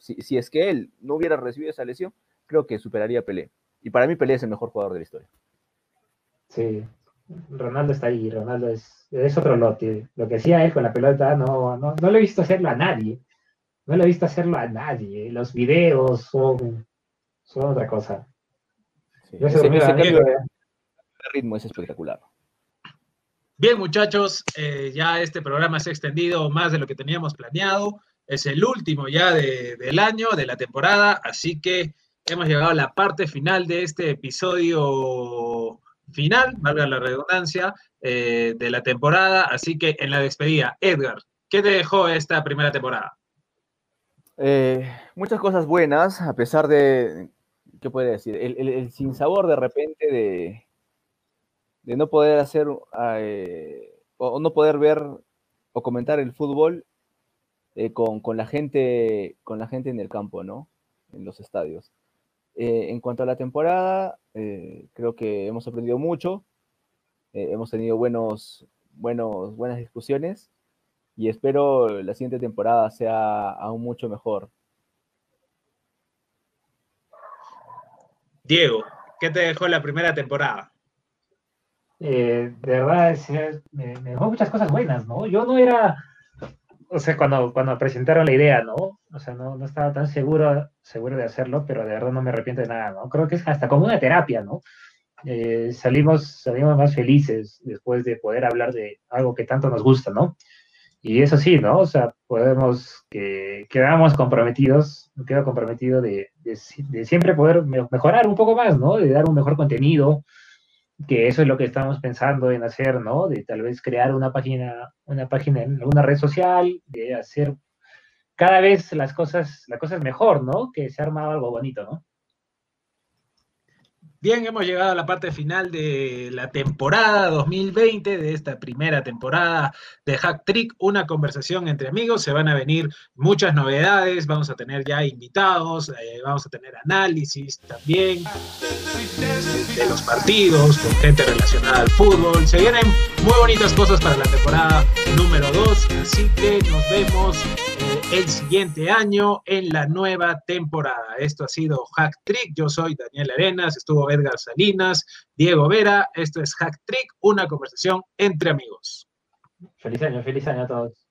Si, si, es que él no hubiera recibido esa lesión, creo que superaría a Pelé. Y para mí Pelé es el mejor jugador de la historia. Sí, Ronaldo está ahí, Ronaldo es, es otro lote. Lo que hacía él con la pelota no, no, no lo he visto hacerlo a nadie. no le he visto hacerlo a nadie. Los videos son, son otra cosa. ese, cambio de ritmo es espectacular. Bien, muchachos, eh, ya este programa se ha extendido más de lo que teníamos planeado. Es el último ya del año, de la temporada, así que hemos llegado a la parte final de este episodio final, valga la redundancia, eh, de la temporada. Así que en la despedida, Edgar, ¿qué te dejó esta primera temporada? Eh, muchas cosas buenas, a pesar de, ¿qué puede decir? El, el sinsabor de repente de, no poder hacer eh, o no poder ver o comentar el fútbol eh, con, la gente, con la gente en el campo, ¿no? En los estadios. Eh, en cuanto a la temporada, creo que hemos aprendido mucho, hemos tenido buenos, buenos, buenas discusiones y espero la siguiente temporada sea aún mucho mejor. Diego, ¿qué te dejó la primera temporada? Eh, de verdad, me, dejó muchas cosas buenas, ¿no? Yo no era, o sea, cuando, cuando presentaron la idea, ¿no? O sea, no, no estaba tan seguro, seguro de hacerlo, pero de verdad no me arrepiento de nada, ¿no? Creo que es hasta como una terapia, ¿no? Eh, salimos, salimos más felices después de poder hablar de algo que tanto nos gusta, ¿no? Y eso sí, ¿no? O sea, podemos que quedamos comprometidos, quedo comprometido de, de, de, siempre poder mejorar un poco más, ¿no? De dar un mejor contenido, que eso es lo que estamos pensando en hacer, ¿no? De tal vez crear una página, una página en alguna red social, de hacer cada vez las cosas, las cosas mejor, ¿no? Que se arma algo bonito, ¿no? Bien, hemos llegado a la parte final de la temporada 2020, de esta primera temporada de Hack Trick, una conversación entre amigos. Se van a venir muchas novedades, vamos a tener ya invitados, eh, vamos a tener análisis también de, los partidos, con gente relacionada al fútbol. Se vienen muy bonitas cosas para la temporada número 2, así que nos vemos el siguiente año en la nueva temporada. Esto ha sido Hack Trick, yo soy Daniel Arenas, estuvo Edgar Salinas, Diego Vera. Esto es Hack Trick, una conversación entre amigos. Feliz año, feliz año a todos.